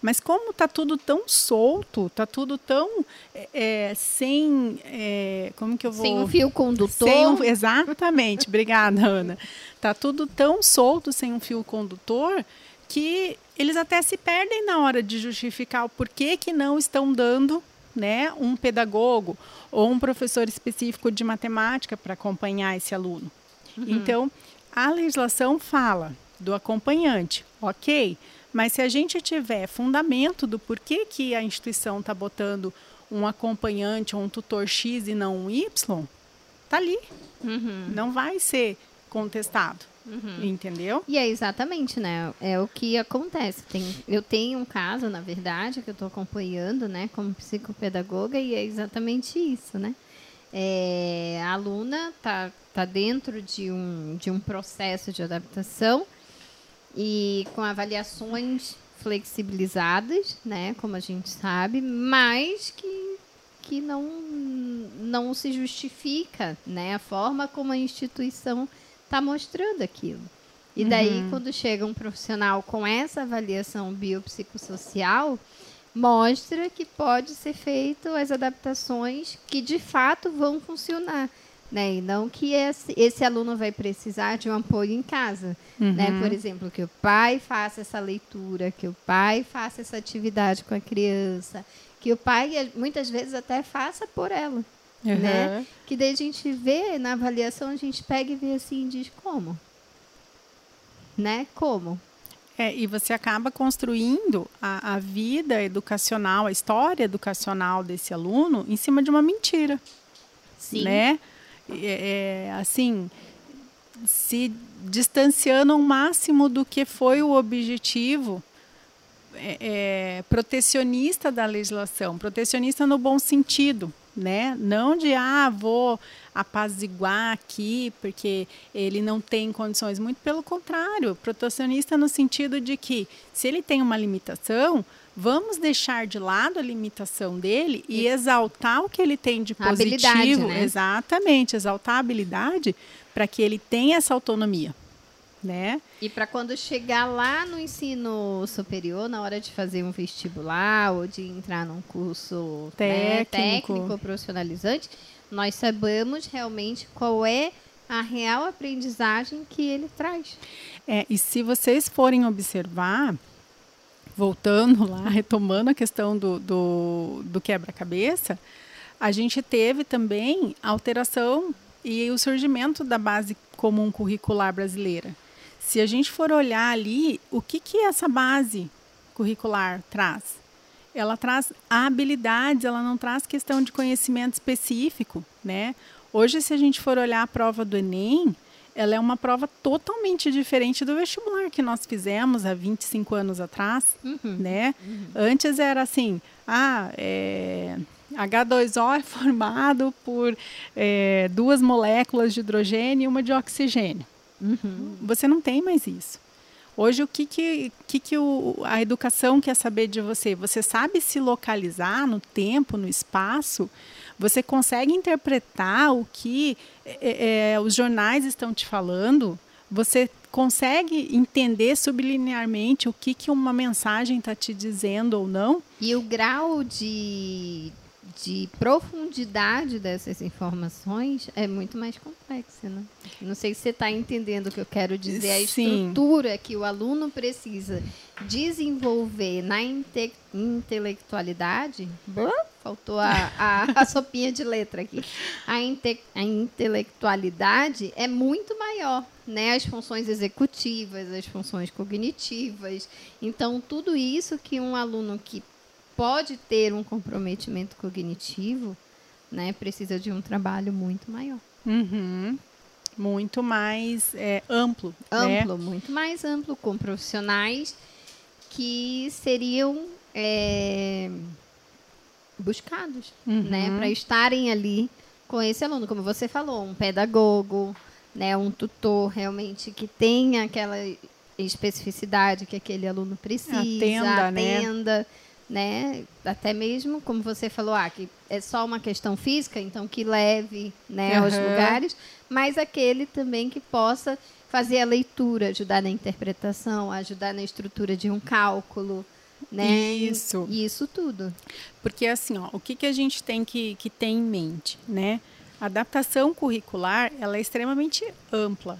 Mas como está tudo tão solto, está tudo tão é, é, sem. É, como que eu vou. Sem um fio condutor. Um, exatamente, obrigada, Ana. Está tudo tão solto sem um fio condutor que eles até se perdem na hora de justificar o porquê que não estão dando né, um pedagogo ou um professor específico de matemática para acompanhar esse aluno. Uhum. Então, a legislação fala do acompanhante, ok, mas se a gente tiver fundamento do porquê que a instituição está botando um acompanhante ou um tutor X e não um Y, tá ali. Uhum. Não vai ser contestado. Uhum. Entendeu? E é exatamente, né? É o que acontece. Tem, eu tenho um caso, na verdade, que eu estou acompanhando, né, como psicopedagoga, e é exatamente isso, né? É, a aluna está tá dentro de um, de um processo de adaptação e com avaliações flexibilizadas, né, como a gente sabe, mas que, que não, não se justifica né, a forma como a instituição está mostrando aquilo. E daí, uhum. quando chega um profissional com essa avaliação biopsicossocial, mostra que pode ser feito as adaptações que de fato vão funcionar. Né? E não que esse, esse aluno vai precisar de um apoio em casa. Né? Uhum. Né? Por exemplo, que o pai faça essa leitura, que o pai faça essa atividade com a criança, que o pai muitas vezes até faça por ela. Uhum. Né? Que daí a gente vê na avaliação, a gente pega e vê assim e diz como. Né? Como? É, e você acaba construindo a, a vida educacional, a história educacional desse aluno em cima de uma mentira. Sim. Né? É, é, assim, se distanciando ao máximo do que foi o objetivo é, é, protecionista da legislação, protecionista no bom sentido, né? Não de ah, vou apaziguar aqui porque ele não tem condições, muito pelo contrário, protecionista no sentido de que se ele tem uma limitação, Vamos deixar de lado a limitação dele e, e exaltar o que ele tem de positivo. Né? Exatamente, exaltar a habilidade para que ele tenha essa autonomia. Né? E para quando chegar lá no ensino superior, na hora de fazer um vestibular ou de entrar num curso técnico, né, técnico profissionalizante, nós sabemos realmente qual é a real aprendizagem que ele traz. É, e se vocês forem observar, voltando lá, [LAUGHS] retomando a questão do, do, do quebra-cabeça, a gente teve também a alteração e o surgimento da base comum curricular brasileira. Se a gente for olhar ali, o que, que essa base curricular traz? ela traz habilidades, ela não traz questão de conhecimento específico, né? Hoje, se a gente for olhar a prova do Enem, ela é uma prova totalmente diferente do vestibular que nós fizemos há 25 anos atrás, uhum, né? Uhum. Antes era assim, ah, é, H2O é [LAUGHS] formado por é, duas moléculas de hidrogênio e uma de oxigênio. Uhum. Você não tem mais isso. Hoje, o que, que, que, que o, a educação quer saber de você? Você sabe se localizar no tempo, no espaço? Você consegue interpretar o que é, é, os jornais estão te falando? Você consegue entender sublinearmente o que, que uma mensagem está te dizendo ou não? E o grau de, de profundidade dessas informações é muito mais complexa, né? Não sei se você está entendendo o que eu quero dizer. A Sim. estrutura que o aluno precisa desenvolver na inte intelectualidade. Faltou a, a, a, sopinha de letra aqui. A, inte a intelectualidade é muito maior, né? As funções executivas, as funções cognitivas. Então, tudo isso que um aluno que pode ter um comprometimento cognitivo, né, precisa de um trabalho muito maior. Uhum. Muito mais é, amplo. Né? Amplo, né? muito mais amplo, com profissionais que seriam é, buscados, uhum. né, para estarem ali com esse aluno, como você falou, um pedagogo, né, um tutor realmente que tenha aquela especificidade que aquele aluno precisa, atenda, atenda né? Né? Até mesmo, como você falou, ah, que é só uma questão física, então que leve né, uhum. aos lugares, mas aquele também que possa fazer a leitura, ajudar na interpretação, ajudar na estrutura de um cálculo, né? Isso. Isso tudo. Porque assim, ó, o que, que a gente tem que, que ter em mente, né? A adaptação curricular, ela é extremamente ampla.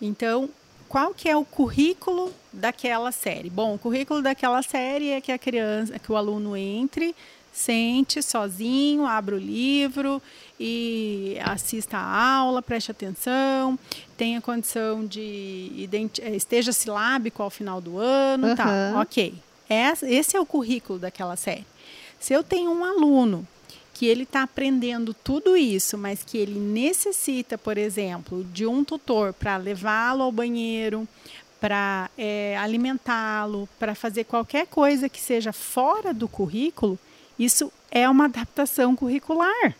Então, qual que é o currículo daquela série? Bom, o currículo daquela série é que a criança, que o aluno entre, sente sozinho, abra o livro e assista a aula, preste atenção, tenha condição de eh, esteja silábico ao final do ano, uhum. tá? Ok. Esse é o currículo daquela série. Se eu tenho um aluno que ele está aprendendo tudo isso, mas que ele necessita, por exemplo, de um tutor para levá-lo ao banheiro, para é, alimentá-lo, para fazer qualquer coisa que seja fora do currículo, isso é uma adaptação curricular.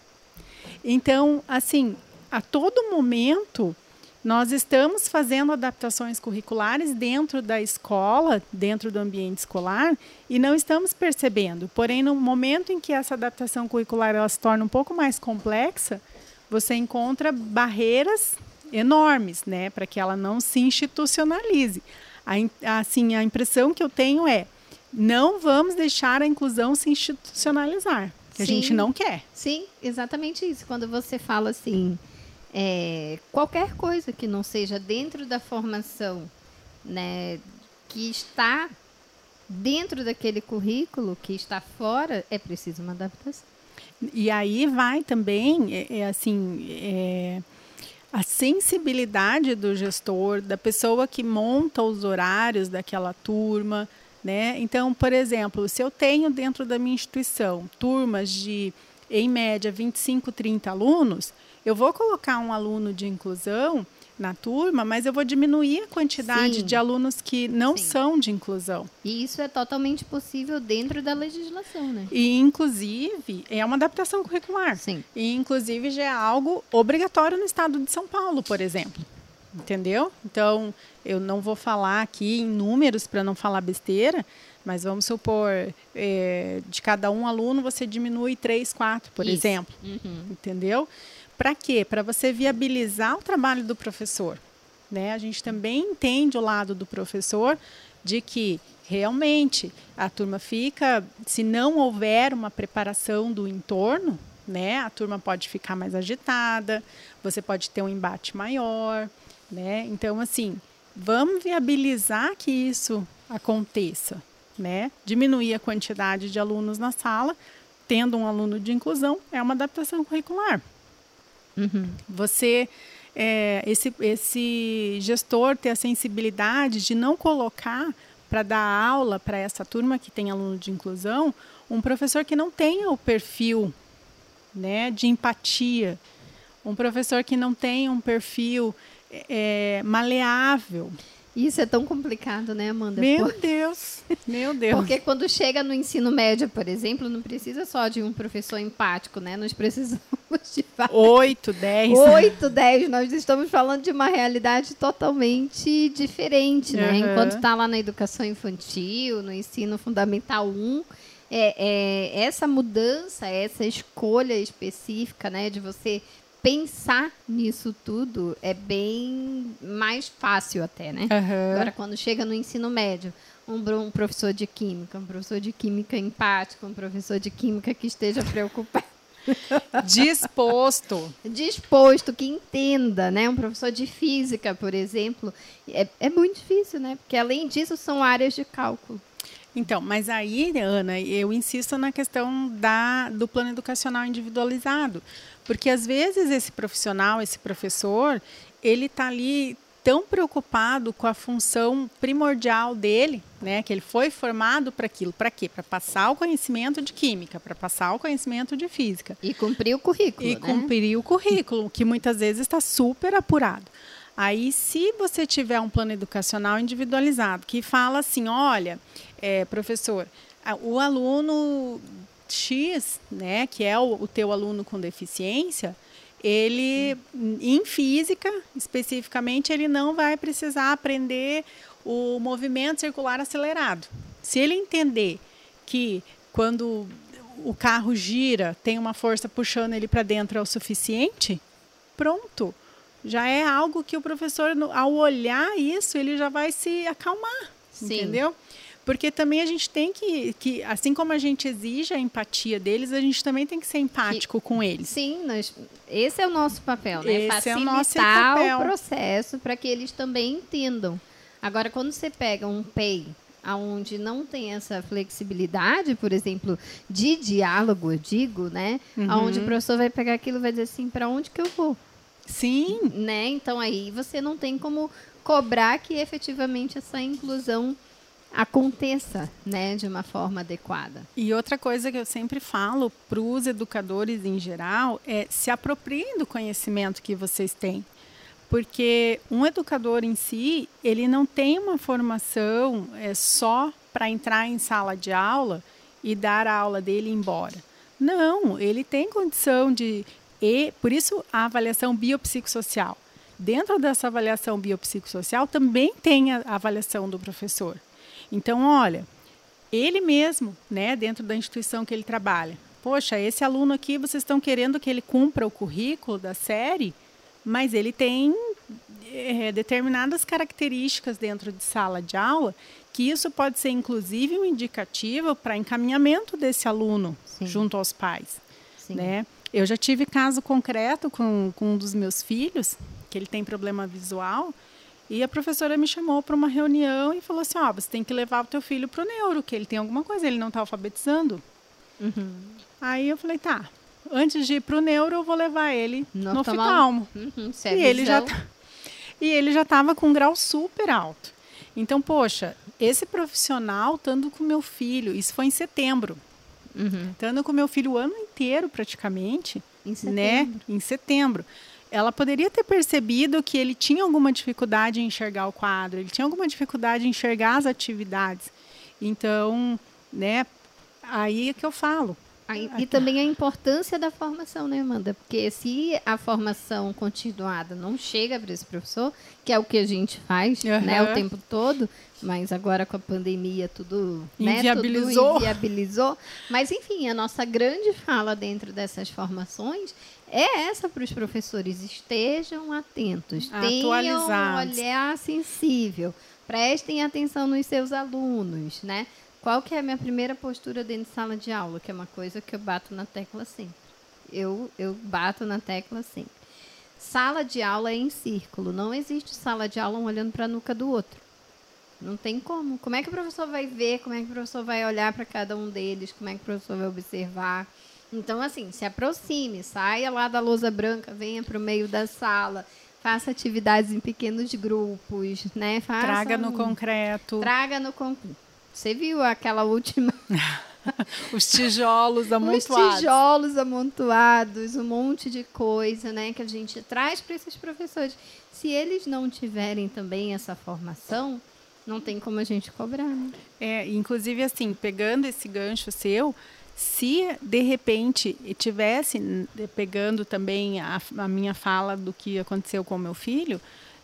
Então, assim, a todo momento nós estamos fazendo adaptações curriculares dentro da escola, dentro do ambiente escolar, e não estamos percebendo. Porém, no momento em que essa adaptação curricular ela se torna um pouco mais complexa, você encontra barreiras enormes, né, para que ela não se institucionalize. A, assim, a impressão que eu tenho é não vamos deixar a inclusão se institucionalizar, que Sim. a gente não quer. Sim, exatamente isso. Quando você fala assim, é, qualquer coisa que não seja dentro da formação, né, que está dentro daquele currículo, que está fora, é preciso uma adaptação. E aí vai também, é, é assim, é, a sensibilidade do gestor, da pessoa que monta os horários daquela turma, né? Então, por exemplo, se eu tenho dentro da minha instituição turmas de, em média, 25, 30 alunos, eu vou colocar um aluno de inclusão na turma, mas eu vou diminuir a quantidade Sim. de alunos que não Sim. são de inclusão. E isso é totalmente possível dentro da legislação, né? E inclusive é uma adaptação curricular. Sim. E inclusive já é algo obrigatório no estado de São Paulo, por exemplo. Entendeu? Então, eu não vou falar aqui em números para não falar besteira, mas vamos supor, é, de cada um aluno você diminui três, quatro, por Isso. exemplo. Uhum. Entendeu? Para quê? Para você viabilizar o trabalho do professor. Né? A gente também entende o lado do professor de que realmente a turma fica, se não houver uma preparação do entorno, né, a turma pode ficar mais agitada, você pode ter um embate maior, né? Então assim, vamos viabilizar que isso aconteça, né? Diminuir a quantidade de alunos na sala, tendo um aluno de inclusão é uma adaptação curricular. Uhum. Você, é, esse, esse gestor ter a sensibilidade de não colocar para dar aula para essa turma que tem aluno de inclusão, um professor que não tenha o perfil né, de empatia, um professor que não tenha um perfil é, maleável. Isso é tão complicado, né, Amanda? Meu. Deus, meu Deus. Porque quando chega no ensino médio, por exemplo, não precisa só de um professor empático, né? Nós precisamos de vários. Oito, dez. Oito, dez. Nós estamos falando de uma realidade totalmente diferente, né? Uhum. Enquanto está lá na educação infantil, no ensino fundamental 1, é, é, essa mudança, essa escolha específica, né, de você pensar nisso tudo é bem mais fácil até, né? Uhum. Agora, quando chega no ensino médio, um, professor de química, um professor de química empático, um professor de química que esteja preocupado. [LAUGHS] Disposto. Disposto, que entenda, né? Um professor de física, por exemplo, é, é muito difícil, né? Porque, além disso, são áreas de cálculo. Então, mas aí, Ana, eu insisto na questão da, do plano educacional individualizado. Porque às vezes esse profissional, esse professor, ele está ali tão preocupado com a função primordial dele, né, que ele foi formado para aquilo, para quê? Para passar o conhecimento de química, para passar o conhecimento de física e cumprir o currículo, e né? cumprir o currículo, que muitas vezes está super apurado. Aí, se você tiver um plano educacional individualizado que fala assim, olha, é, professor, o aluno X, né, que é o, o teu aluno com deficiência, ele em física especificamente ele não vai precisar aprender o movimento circular acelerado. Se ele entender que quando o carro gira tem uma força puxando ele para dentro é o suficiente, pronto. Já é algo que o professor, ao olhar isso, ele já vai se acalmar. Sim. Entendeu? Porque também a gente tem que, que, assim como a gente exige a empatia deles, a gente também tem que ser empático com eles. Sim, nós, esse é o nosso papel, né? Esse Facilitar é o nosso papel. o processo para que eles também entendam. Agora, quando você pega um PEI, aonde não tem essa flexibilidade, por exemplo, de diálogo, eu digo, né? Uhum. Aonde o professor vai pegar aquilo e vai dizer assim, para onde que eu vou? Sim. Né? Então aí você não tem como cobrar que efetivamente essa inclusão aconteça né, de uma forma adequada. E outra coisa que eu sempre falo para os educadores em geral é se apropriem do conhecimento que vocês têm. Porque um educador em si, ele não tem uma formação é, só para entrar em sala de aula e dar a aula dele e ir embora. Não, ele tem condição de. E, por isso a avaliação biopsicossocial. Dentro dessa avaliação biopsicossocial também tem a avaliação do professor. Então, olha, ele mesmo, né, dentro da instituição que ele trabalha, poxa, esse aluno aqui vocês estão querendo que ele cumpra o currículo da série, mas ele tem é, determinadas características dentro de sala de aula que isso pode ser inclusive um indicativo para encaminhamento desse aluno Sim. junto aos pais, Sim. né? Eu já tive caso concreto com, com um dos meus filhos que ele tem problema visual e a professora me chamou para uma reunião e falou assim: Ó, você tem que levar o teu filho para o neuro, que ele tem alguma coisa, ele não está alfabetizando. Uhum. Aí eu falei: tá, antes de ir para o neuro, eu vou levar ele no, no oftalmo. Uhum, e ele já tá, [LAUGHS] e ele já estava com um grau super alto. Então, poxa, esse profissional estando com meu filho, isso foi em setembro. Uhum. Estando com meu filho o ano inteiro praticamente, em setembro. né? Em setembro ela poderia ter percebido que ele tinha alguma dificuldade em enxergar o quadro, ele tinha alguma dificuldade em enxergar as atividades. Então, né, aí é que eu falo. Aí, e também a importância da formação, né, Amanda? Porque se a formação continuada não chega para esse professor, que é o que a gente faz uhum. né, o tempo todo, mas agora com a pandemia tudo inviabilizou. Né, tudo inviabilizou. Mas, enfim, a nossa grande fala dentro dessas formações é essa para os professores. Estejam atentos, tenham um olhar sensível, prestem atenção nos seus alunos, né? Qual que é a minha primeira postura dentro de sala de aula? Que é uma coisa que eu bato na tecla sempre. Eu, eu bato na tecla sempre. Sala de aula é em círculo. Não existe sala de aula um olhando para a nuca do outro. Não tem como. Como é que o professor vai ver? Como é que o professor vai olhar para cada um deles? Como é que o professor vai observar? Então, assim, se aproxime, saia lá da lousa branca, venha para o meio da sala, faça atividades em pequenos grupos, né? Faça Traga no um- concreto. Traga no concreto. Você viu aquela última [LAUGHS] Os tijolos os amontoados. tijolos amontoados, um monte de coisa, né, que a gente traz para esses professores. Se eles não tiverem também essa formação, não tem como a gente cobrar. Né? É, inclusive assim, pegando esse gancho seu, se de repente tivesse pegando também a, a minha fala do que aconteceu com o meu filho,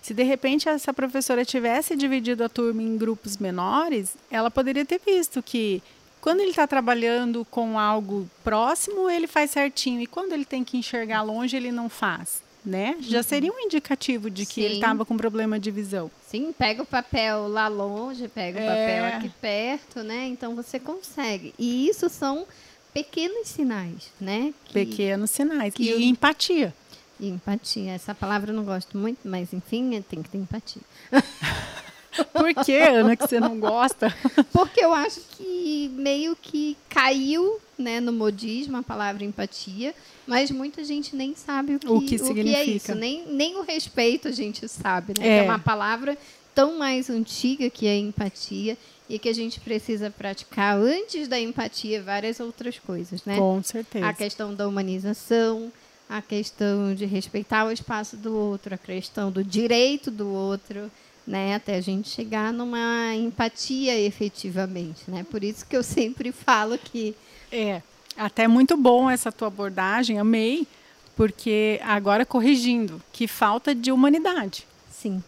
se de repente essa professora tivesse dividido a turma em grupos menores, ela poderia ter visto que quando ele está trabalhando com algo próximo, ele faz certinho, e quando ele tem que enxergar longe, ele não faz. Né? Já seria um indicativo de que ele Sim. estava com problema de visão. Sim, pega o papel lá longe, pega o É. papel aqui perto, né? Então você consegue. E isso são pequenos sinais, né? que- Pequenos sinais. que e eu- empatia. E empatia. Essa palavra eu não gosto muito, mas enfim, é- tem que ter empatia. [LAUGHS] Por que, Ana, que você não gosta? [LAUGHS] Porque eu acho que meio que caiu né, no modismo a palavra empatia, mas muita gente nem sabe o que, O que é significa. isso. Nem, nem o respeito a gente sabe, né? É. Que é uma palavra tão mais antiga que a empatia e que a gente precisa praticar antes da empatia várias outras coisas, né? Com certeza. A questão da humanização, a questão de respeitar o espaço do outro, a questão do direito do outro, né, até a gente chegar numa empatia efetivamente, né? Por isso que eu sempre falo que É, até muito bom essa tua abordagem, amei, porque agora corrigindo, que falta de humanidade, sim,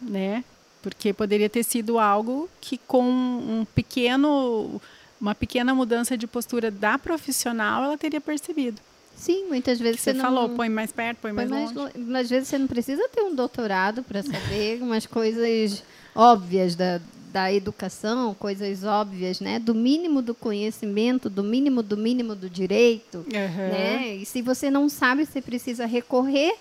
né? Porque poderia ter sido algo que com um pequeno, uma pequena mudança de postura da profissional, ela teria percebido. Sim, muitas vezes Você você, não falou, põe mais perto, põe põe mais mais longe. lo- às vezes você não precisa ter um doutorado para saber [LAUGHS] umas coisas óbvias da, da educação, coisas óbvias, né? Do mínimo do conhecimento, do mínimo do mínimo do direito. Aham. né? E se você não sabe, você precisa recorrer.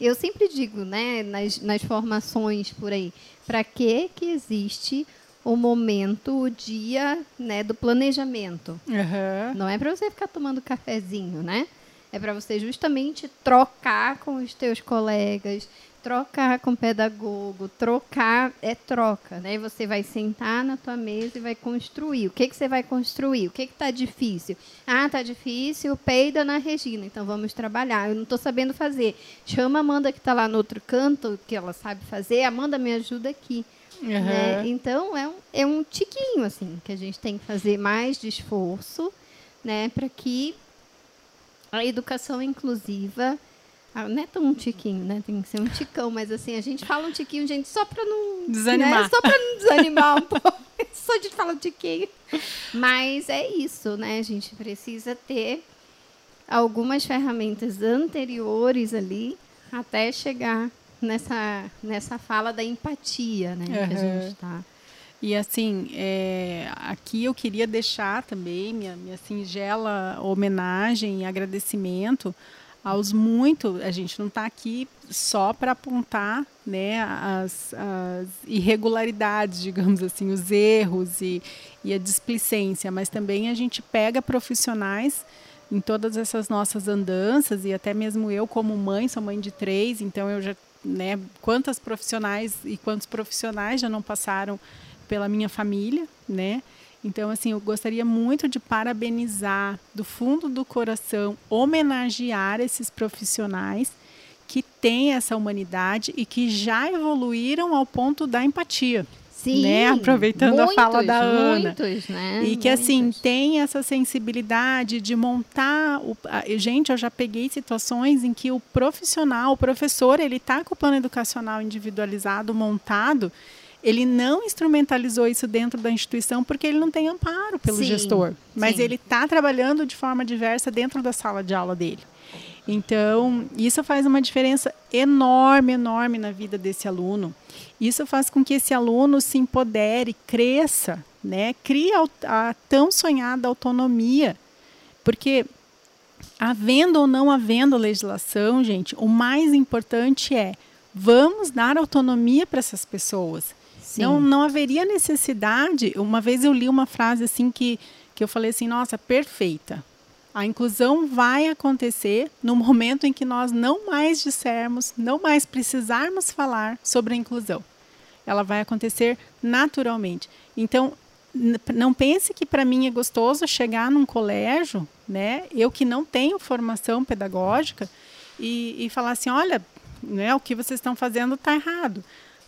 Eu sempre digo, né, nas, nas formações por aí, para que que existe o momento, o dia, né, do planejamento? Aham. Não é para você ficar tomando cafezinho, né? É para você justamente trocar com os teus colegas, trocar com o pedagogo, trocar é troca, né? Você vai sentar na tua mesa e vai construir. O que que você vai construir? O que que tá difícil? Ah, tá difícil, peida na Regina. Então vamos trabalhar. Eu não estou sabendo fazer. Chama a Amanda que está lá no outro canto, que ela sabe fazer. Amanda me ajuda aqui. né? Aham. Então é um, é um tiquinho assim que a gente tem que fazer mais de esforço, né, para que a educação inclusiva ah, não é tão um tiquinho, né? Tem que ser um ticão, mas assim, a gente fala um tiquinho, gente, só para não Desanimar. né, Só para não desanimar um [LAUGHS] pouco. Só de falar um tiquinho. Mas é isso, né? A gente precisa ter algumas ferramentas anteriores ali até chegar nessa, nessa fala da empatia, né? Que a gente tá. E assim, é, aqui eu queria deixar também minha, minha singela homenagem e agradecimento aos muito. A gente não está aqui só para apontar né, as, as irregularidades, digamos assim, os erros e, e a displicência, mas também a gente pega profissionais em todas essas nossas andanças e até mesmo eu como mãe, sou mãe de três, então eu já, né, quantas profissionais e quantos profissionais já não passaram pela minha família, né? Então, assim, eu gostaria muito de parabenizar do fundo do coração, homenagear esses profissionais que têm essa humanidade e que já evoluíram ao ponto da empatia. Sim, Né? Aproveitando a fala da Ana. Muitos, né? E que assim Muitos. tem essa sensibilidade de montar. O, gente, eu já peguei situações em que o profissional, o professor, ele está com o plano educacional individualizado montado. Ele não instrumentalizou isso dentro da instituição porque ele não tem amparo pelo Sim, gestor, mas sim. ele está trabalhando de forma diversa dentro da sala de aula dele. Então, isso faz uma diferença enorme, enorme na vida desse aluno. Isso faz com que esse aluno se empodere, cresça, né? Crie a, a tão sonhada autonomia. Porque, havendo ou não havendo legislação, gente, o mais importante é vamos dar autonomia para essas pessoas. Sim. Não, não haveria necessidade. Uma vez eu li uma frase assim que, que eu falei assim, nossa, perfeita. A inclusão vai acontecer no momento em que nós não mais dissermos, não mais precisarmos falar sobre a inclusão. Ela vai acontecer naturalmente. Então, não pense que para mim é gostoso chegar num colégio, né? Eu que não tenho formação pedagógica e, e falar assim, olha, né, o que vocês estão fazendo está errado.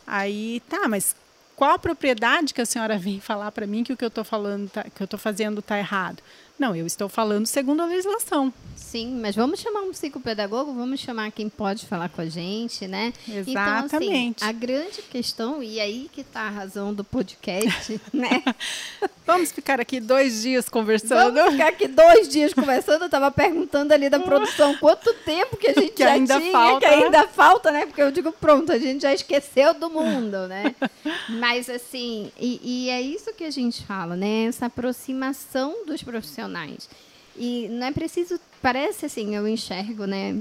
Aí, tá, mas qual a propriedade que a senhora vem falar para mim que o que eu estou falando, tá, que eu estou fazendo está errado? Não, eu estou falando segundo a legislação. Sim, mas vamos chamar um psicopedagogo, vamos chamar quem pode falar com a gente, né? Exatamente. Então, assim, a grande questão, e aí que está a razão do podcast, [LAUGHS] né? [LAUGHS] vamos ficar aqui dois dias conversando. Vamos ficar aqui dois dias conversando. Eu estava perguntando ali da produção quanto tempo que a [LAUGHS] gente que já ainda tinha, falta. que ainda falta, né? Porque eu digo, pronto, a gente já esqueceu do mundo, né? Mas assim, e, e é isso que a gente fala, né? Essa aproximação dos profissionais profissionais. E não é preciso, parece assim, eu enxergo, né,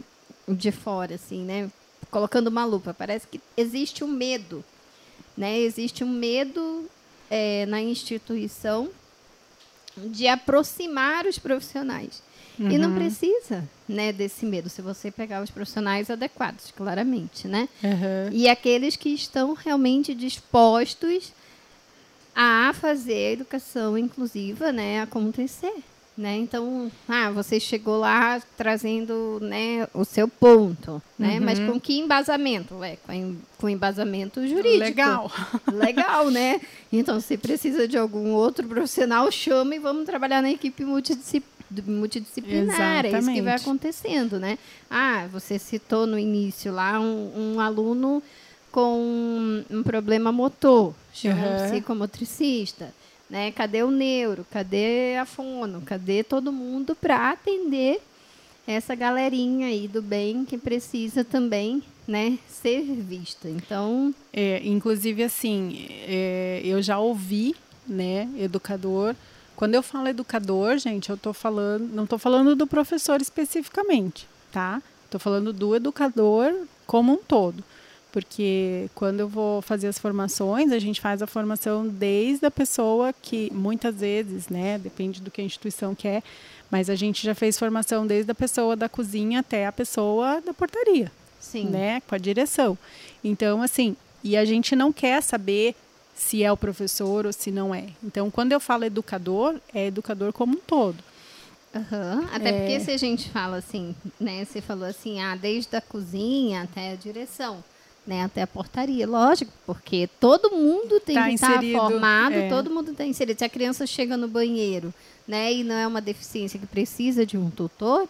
de fora, assim, né, colocando uma lupa, parece que existe um medo, né, existe um medo é, na instituição de aproximar os profissionais. Uhum. E não uhum. precisa, né, desse medo, se você pegar os profissionais adequados, claramente, né? Uhum. E aqueles que estão realmente dispostos a fazer a educação inclusiva, né, acontecer. Né? Então, ah, você chegou lá trazendo né, o seu ponto, né? Uhum. Mas com que embasamento? É, com, embasamento jurídico. Legal. [LAUGHS] Legal, né? Então, se precisa de algum outro profissional, chama e vamos trabalhar na equipe multidisciplinar. Exatamente. É isso que vai acontecendo, né? Ah, você citou no início lá um, um aluno com um problema motor, chama uhum. um psicomotricista. Né? Cadê o neuro? Cadê a fono? Cadê todo mundo para atender essa galerinha aí do bem que precisa também né, ser vista? Então, é, inclusive assim, é, eu já ouvi, né, educador. Quando eu falo educador, gente, eu tô falando, não estou falando do professor especificamente, tá? Estou falando do educador como um todo porque quando eu vou fazer as formações, a gente faz a formação desde a pessoa que, muitas vezes, né, depende do que a instituição quer, mas a gente já fez formação desde a pessoa da cozinha até a pessoa da portaria, Sim. né, com a direção. Então, assim, e a gente não quer saber se é o professor ou se não é. Então, quando eu falo educador, é educador como um todo. Uhum. Até é... porque se a gente fala assim, né? Você falou assim, ah, desde a cozinha até a direção né, até a portaria, lógico, porque todo mundo tem tá que estar formado, é. todo mundo está inserido. Se a criança chega no banheiro, né, e não é uma deficiência que precisa de um tutor,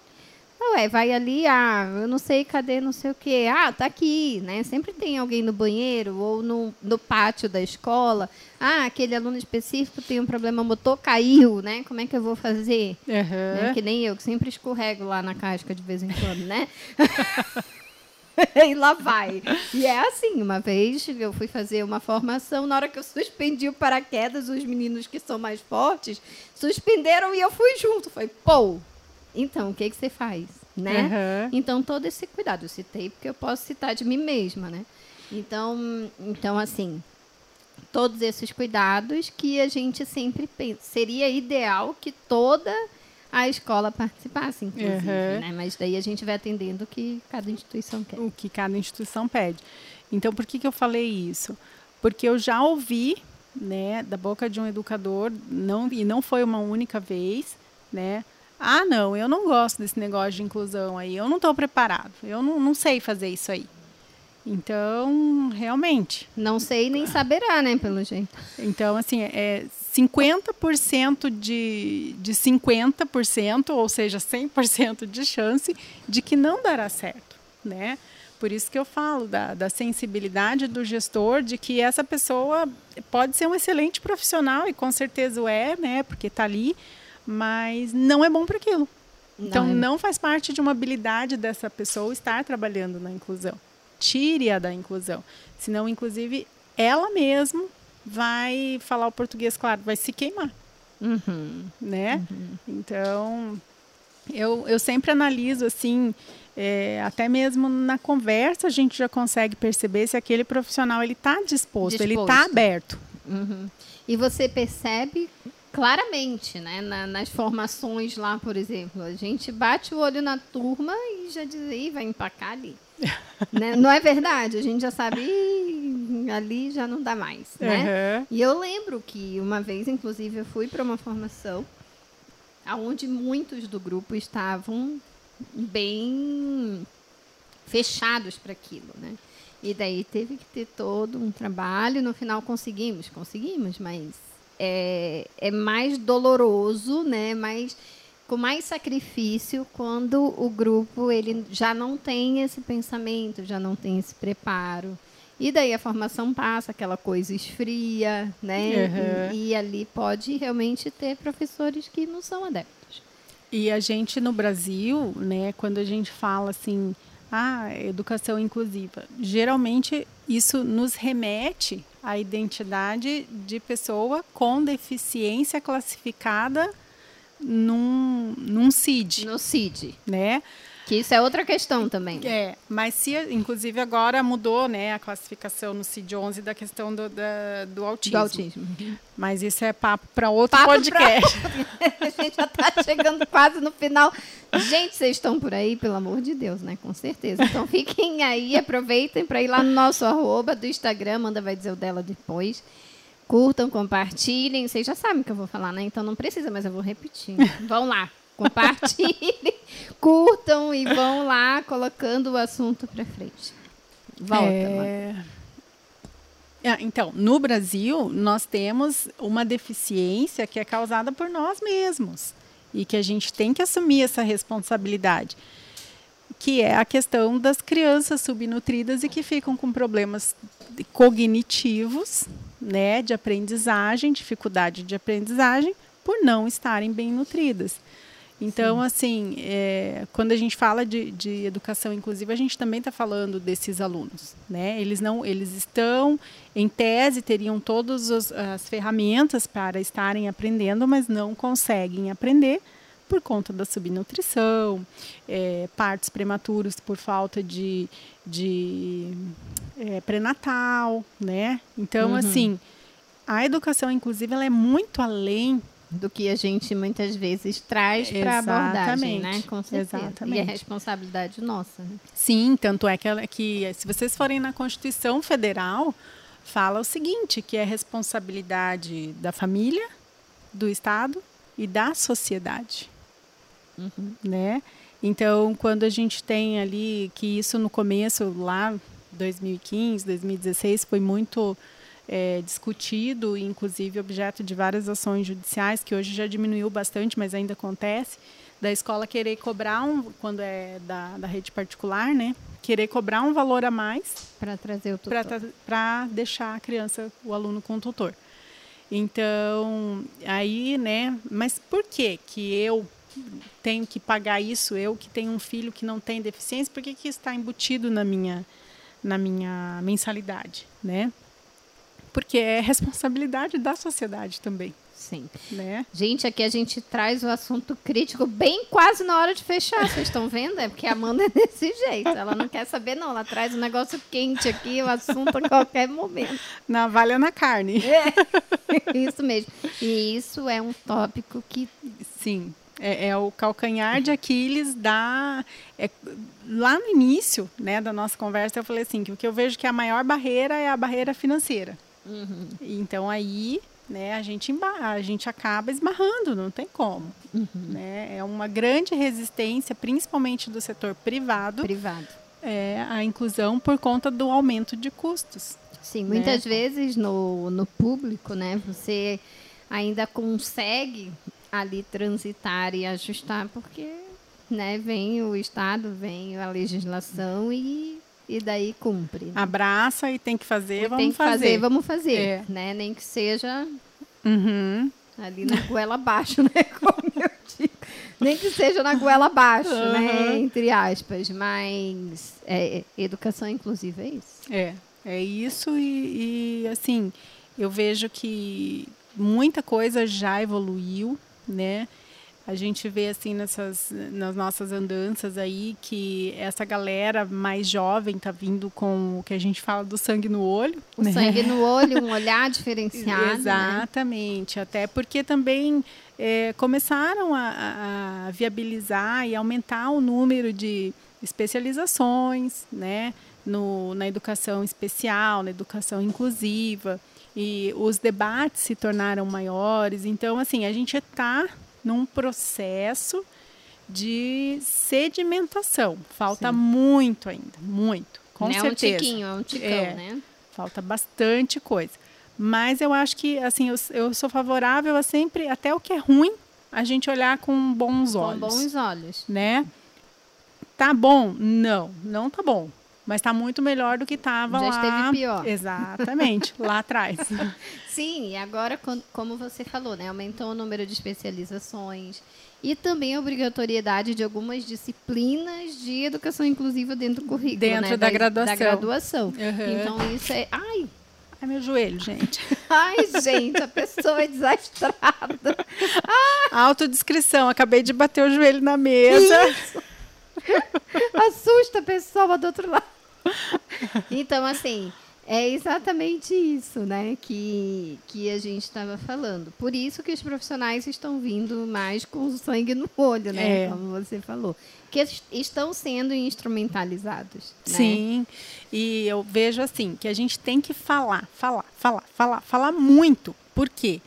ué, vai ali, ah, eu não sei cadê, não sei o quê, ah, tá aqui, né? Sempre tem alguém no banheiro ou no, no pátio da escola. Ah, aquele aluno específico tem um problema motor, caiu, né? Como é que eu vou fazer? Uhum. Né? Que nem eu, que sempre escorrego lá na casca de vez em quando, né? [LAUGHS] [LAUGHS] e lá vai. E é assim, uma vez eu fui fazer uma formação, na hora que eu suspendi o paraquedas, os meninos que são mais fortes suspenderam e eu fui junto. Foi, pô, então, o que, que você faz? Né? Uhum. Então, todo esse cuidado. Eu citei porque eu posso citar de mim mesma, né? Então, então assim, todos esses cuidados que a gente sempre pensa. Seria ideal que toda a escola participasse, inclusive, uhum. né? Mas daí a gente vai atendendo o que cada instituição quer. O que cada instituição pede. Então, por que, que eu falei isso? Porque eu já ouvi, né, da boca de um educador, não, e não foi uma única vez, né? Ah, não, eu não gosto desse negócio de inclusão aí, eu não estou preparado, eu não, não sei fazer isso aí. Então, realmente. Não sei nem saberá, né, pelo jeito. Então, assim, é 50% de, de 50%, ou seja, 100% de chance de que não dará certo, né? Por isso que eu falo da, da sensibilidade do gestor, de que essa pessoa pode ser um excelente profissional, e com certeza o é, né? Porque está ali, mas não é bom para aquilo. Então, não, é... não faz parte de uma habilidade dessa pessoa estar trabalhando na inclusão tire-a da inclusão. Senão, inclusive, ela mesma vai falar o português, claro, vai se queimar. Uhum. Né? Uhum. Então, eu, eu sempre analiso assim, é, até mesmo na conversa a gente já consegue perceber se aquele profissional ele está disposto, disposto, ele está aberto. Uhum. E você percebe claramente, né? Na, nas formações lá, por exemplo. A gente bate o olho na turma e já diz, aí vai empacar ali. [LAUGHS] né? Não é verdade? A gente já sabe, ali já não dá mais, né? Uhum. E eu lembro que uma vez, inclusive, eu fui para uma formação onde muitos do grupo estavam bem fechados para aquilo, né? E daí teve que ter todo um trabalho. No final conseguimos, conseguimos, mas é, é mais doloroso, né? Mais, com mais sacrifício quando o grupo ele já não tem esse pensamento, já não tem esse preparo. E daí a formação passa, aquela coisa esfria, né? Uhum. E, e ali pode realmente ter professores que não são adeptos. E a gente no Brasil, né, quando a gente fala assim, ah, educação inclusiva. Geralmente isso nos remete à identidade de pessoa com deficiência classificada num, num CID. No CID. Né? Que isso é outra questão também. É, mas se, inclusive agora mudou né, a classificação no CID-11 da questão do, da, do autismo. Do autismo. Mas isso é papo para outro papo podcast. Pra... [LAUGHS] a gente já está chegando quase no final. Gente, vocês estão por aí, pelo amor de Deus, né? Com certeza. Então fiquem aí, aproveitem para ir lá no nosso arroba do Instagram, Manda vai dizer o dela depois. Curtam, compartilhem. Vocês já sabem o que eu vou falar, né? Então não precisa, mas eu vou repetir. [LAUGHS] Vão lá compartilhem, [LAUGHS] curtam e vão lá colocando o assunto para frente. Volta, é... Ah, então, no Brasil, nós temos uma deficiência que é causada por nós mesmos e que a gente tem que assumir essa responsabilidade, que é a questão das crianças subnutridas e que ficam com problemas cognitivos, né, de aprendizagem, dificuldade de aprendizagem, por não estarem bem nutridas. Então, Sim. assim, é, quando a gente fala de, de, educação inclusiva, a gente também está falando desses alunos, né? Eles não, eles estão, em tese, teriam todas as ferramentas para estarem aprendendo, mas não conseguem aprender por conta da subnutrição, é, partos prematuros por falta de, de é, pré-natal, né? Então, uhum. assim, a educação inclusiva ela é muito além do que a gente muitas vezes traz para a abordagem, né? Com certeza. Exatamente. E é responsabilidade nossa. Né? Sim, tanto é que, ela, que se vocês forem na Constituição Federal, fala o seguinte, que é responsabilidade da família, do Estado e da sociedade. Uhum. Né? Então, quando a gente tem ali que isso no começo, lá 2015, 2016, foi muito é, discutido, inclusive objeto de várias ações judiciais, que hoje já diminuiu bastante, mas ainda acontece, da escola querer cobrar, um, quando é da, da rede particular, né? Querer cobrar um valor a mais para trazer o tutor. Para deixar a criança, o aluno com o tutor. Então, aí, né? Mas por que que eu tenho que pagar isso? Eu que tenho um filho que não tem deficiência, por que, que está embutido na minha, na minha mensalidade, né? porque é responsabilidade da sociedade também. Sim. Né? Gente, aqui a gente traz o assunto crítico bem quase na hora de fechar. Vocês estão vendo? É porque a Amanda é desse jeito. Ela não quer saber, não. Ela traz um negócio quente aqui, o assunto a qualquer momento. Navalha na carne. É, isso mesmo. E isso é um tópico que. Sim. É, é, o calcanhar de Aquiles da. É, lá no início né, da nossa conversa, eu falei assim: que o que eu vejo que a maior barreira é a barreira financeira. Uhum. Então aí né, a, gente a gente acaba esbarrando, não tem como. Uhum. Né? É uma grande resistência, principalmente do setor privado, privado. É, a inclusão por conta do aumento de custos. Sim, né? muitas vezes no, no público, né, você ainda consegue ali transitar e ajustar, porque né, vem o Estado, vem a legislação e e daí cumpre. Né? Abraça e tem que fazer, vamos tem que fazer. fazer vamos fazer, é. né? Nem que seja uhum. ali na goela abaixo, né? [LAUGHS] Como eu digo. Nem que seja na goela abaixo, uhum. né? Entre aspas. Mas é, educação inclusiva é isso. É, é isso e, e assim, eu vejo que muita coisa já evoluiu, né? A gente vê assim nessas nas nossas andanças aí que essa galera mais jovem tá vindo com o que a gente fala do sangue no olho. O né? sangue no olho, um olhar diferenciado. né? Exatamente. Até porque também é, começaram a, a viabilizar e aumentar o número de especializações, né? No, na educação especial, na educação inclusiva, e os debates se tornaram maiores. Então, assim, a gente está num processo de sedimentação. Falta Sim. muito ainda, muito, com Não é um certeza. tiquinho, é um ticão, É. né? Falta bastante coisa. Mas eu acho que, assim, eu, eu sou favorável a sempre, até o que é ruim, a gente olhar com bons Com olhos. bons olhos. Né? Tá bom? Não, não tá bom. Mas tá muito melhor do que tava Já lá. esteve pior. Exatamente, [LAUGHS] lá atrás. Sim, e agora, como você falou, né, aumentou o número de especializações e também a obrigatoriedade de algumas disciplinas de educação inclusiva dentro do currículo, Dentro né, da das- graduação. Da graduação. Uhum. Então isso é, ai, Ai, meu joelho, gente. ai, gente, a pessoa é desastrada. Autodescrição. Acabei de bater o joelho na mesa. Assusta a pessoa do outro lado. Então, assim, é exatamente isso, né, que, que a gente estava falando. Por isso que os profissionais estão vindo mais com o sangue no olho, né, É. como você falou. Que es- estão sendo instrumentalizados. né? Sim. E eu vejo assim, que a gente tem que falar, falar, falar, falar, falar muito. Por quê?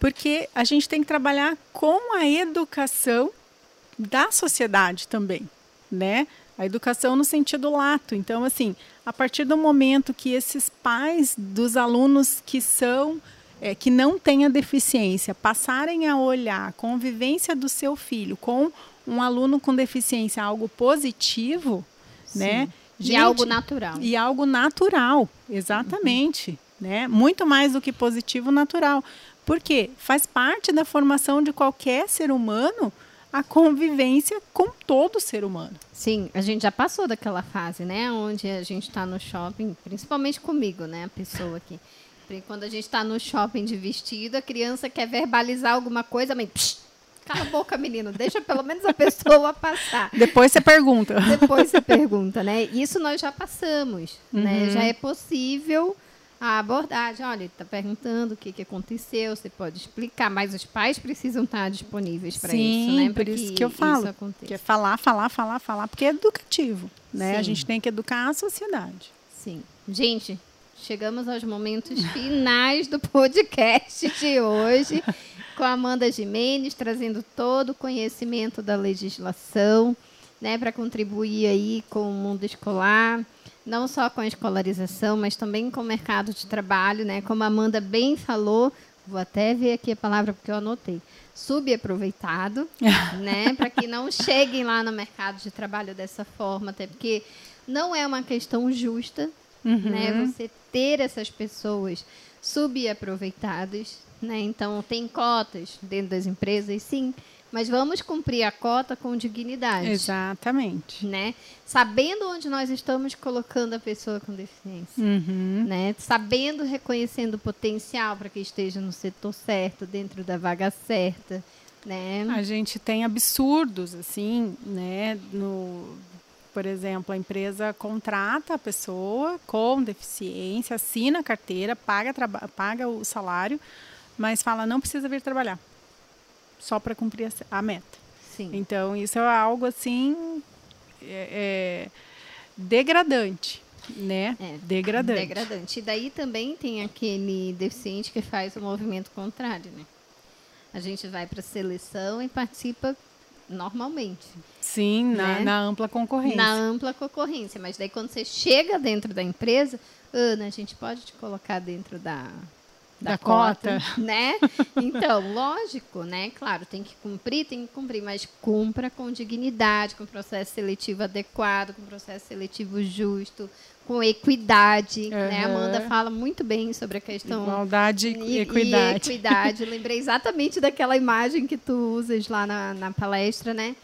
Porque a gente tem que trabalhar com a educação da sociedade também, né? A educação no sentido lato. Então, assim, a partir do momento que esses pais dos alunos que são é, que não têm a deficiência passarem a olhar a convivência do seu filho com um aluno com deficiência algo positivo, né? E Gente, algo natural. e algo natural, exatamente, né? Muito mais do que positivo, natural. Porque faz parte da formação de qualquer ser humano a convivência com todo ser humano. Sim, a gente já passou daquela fase, né? Onde a gente está no shopping, principalmente comigo, né? A pessoa aqui. Quando a gente está no shopping de vestido, a criança quer verbalizar alguma coisa, mas psh, cala a boca, menino, deixa pelo menos a pessoa passar. [LAUGHS] Depois você pergunta. Depois você pergunta, né? Isso nós já passamos, né? Uhum. Já é possível a abordagem. Olha, ele está perguntando o que, que aconteceu, você pode explicar, mas os pais precisam estar disponíveis para isso, né? por Pra isso que eu falo. Que é falar, falar, falar, falar, porque é educativo, né? A gente tem que educar a sociedade. Sim. Gente, chegamos aos momentos finais do podcast de hoje, com a Amanda Jimenez trazendo todo o conhecimento da legislação, né, para contribuir aí com o mundo escolar, não só com a escolarização, mas também com o mercado de trabalho, né? Como a Amanda bem falou, vou até ver aqui a palavra porque eu anotei. Subaproveitado, [LAUGHS] né? Para que não cheguem lá no mercado de trabalho dessa forma, até porque não é uma questão justa, né? Você ter essas pessoas subaproveitadas, né? Então tem cotas dentro das empresas, sim, mas vamos cumprir a cota com dignidade, Exatamente. né? Sabendo onde nós estamos colocando a pessoa com deficiência, Uhum. né? Sabendo, reconhecendo o potencial para que esteja no setor certo, dentro da vaga certa, né? A gente tem absurdos, assim, né? No, por exemplo, a empresa contrata a pessoa com deficiência, assina a carteira, paga, paga o salário, mas fala não precisa vir trabalhar, só para cumprir a, meta. Sim. Então, isso é algo assim é- é degradante, né? É, Degradante. Degradante. E daí também tem aquele deficiente que faz o movimento contrário, né? A gente vai para a seleção e participa normalmente, Sim, na, Né? na ampla concorrência. na ampla concorrência. Mas daí quando você chega dentro da empresa, Ana, a gente pode te colocar dentro da, Da cota. [LAUGHS] né? Então, lógico, né? Claro, tem que cumprir, tem que cumprir, mas cumpra com dignidade, com processo seletivo adequado, com processo seletivo justo, com equidade, né? A Aham. Amanda fala muito bem sobre a questão Igualdade e equidade. E equidade. Lembrei exatamente daquela imagem que tu usas lá na, na palestra, né?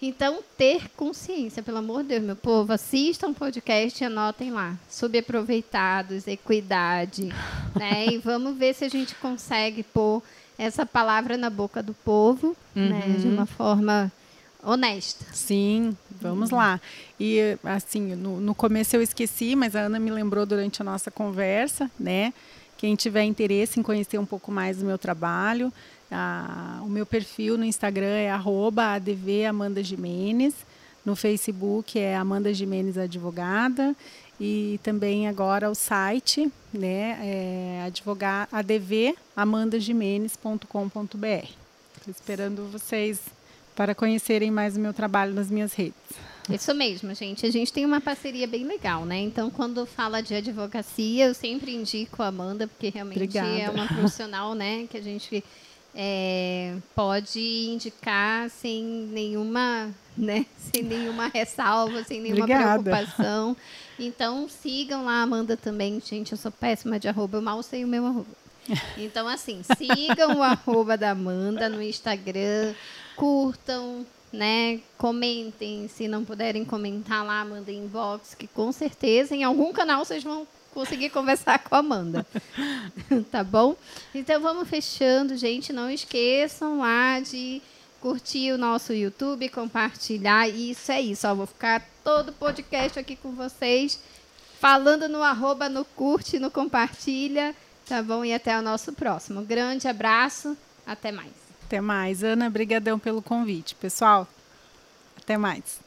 Então, ter consciência, pelo amor de Deus, meu povo, assistam o podcast e anotem lá. Subaproveitados, equidade, [LAUGHS] né? E vamos ver se a gente consegue pôr essa palavra na boca do povo, uhum. né? De uma forma honesta. Sim, vamos uhum. lá. E assim, no, no começo eu esqueci, mas a Ana me lembrou durante a nossa conversa, né? Quem tiver interesse em conhecer um pouco mais do meu trabalho, a, o meu perfil no Instagram é @advamandajimenez, no Facebook é Amanda Jimenez Advogada e também agora o site, né, é advamandajimenez.com.br. esperando vocês para conhecerem mais o meu trabalho nas minhas redes. Isso mesmo, gente. A gente tem uma parceria bem legal, né? Então, quando fala de advocacia, eu sempre indico a Amanda, porque realmente Obrigada. é uma profissional, né, que a gente é, pode indicar sem nenhuma, né, [LAUGHS] sem nenhuma ressalva, sem nenhuma Obrigada. preocupação. Então sigam lá a Amanda também, gente. Eu sou péssima de arroba, eu mal sei o meu arroba. [LAUGHS] Então, assim, sigam o arroba da Amanda no Instagram, curtam, né? Comentem. Se não puderem comentar lá, mandem inbox, que com certeza em algum canal vocês vão conseguir conversar com a Amanda. [LAUGHS] tá bom? Então vamos fechando, gente. Não esqueçam lá de curtir o nosso YouTube, compartilhar. Isso é isso. Ó, vou ficar todo podcast aqui com vocês, falando no arroba, no curte, no compartilha. Tá bom? E até o nosso próximo. Grande abraço. Até mais. Até mais. Ana, brigadão pelo convite. Pessoal, até mais.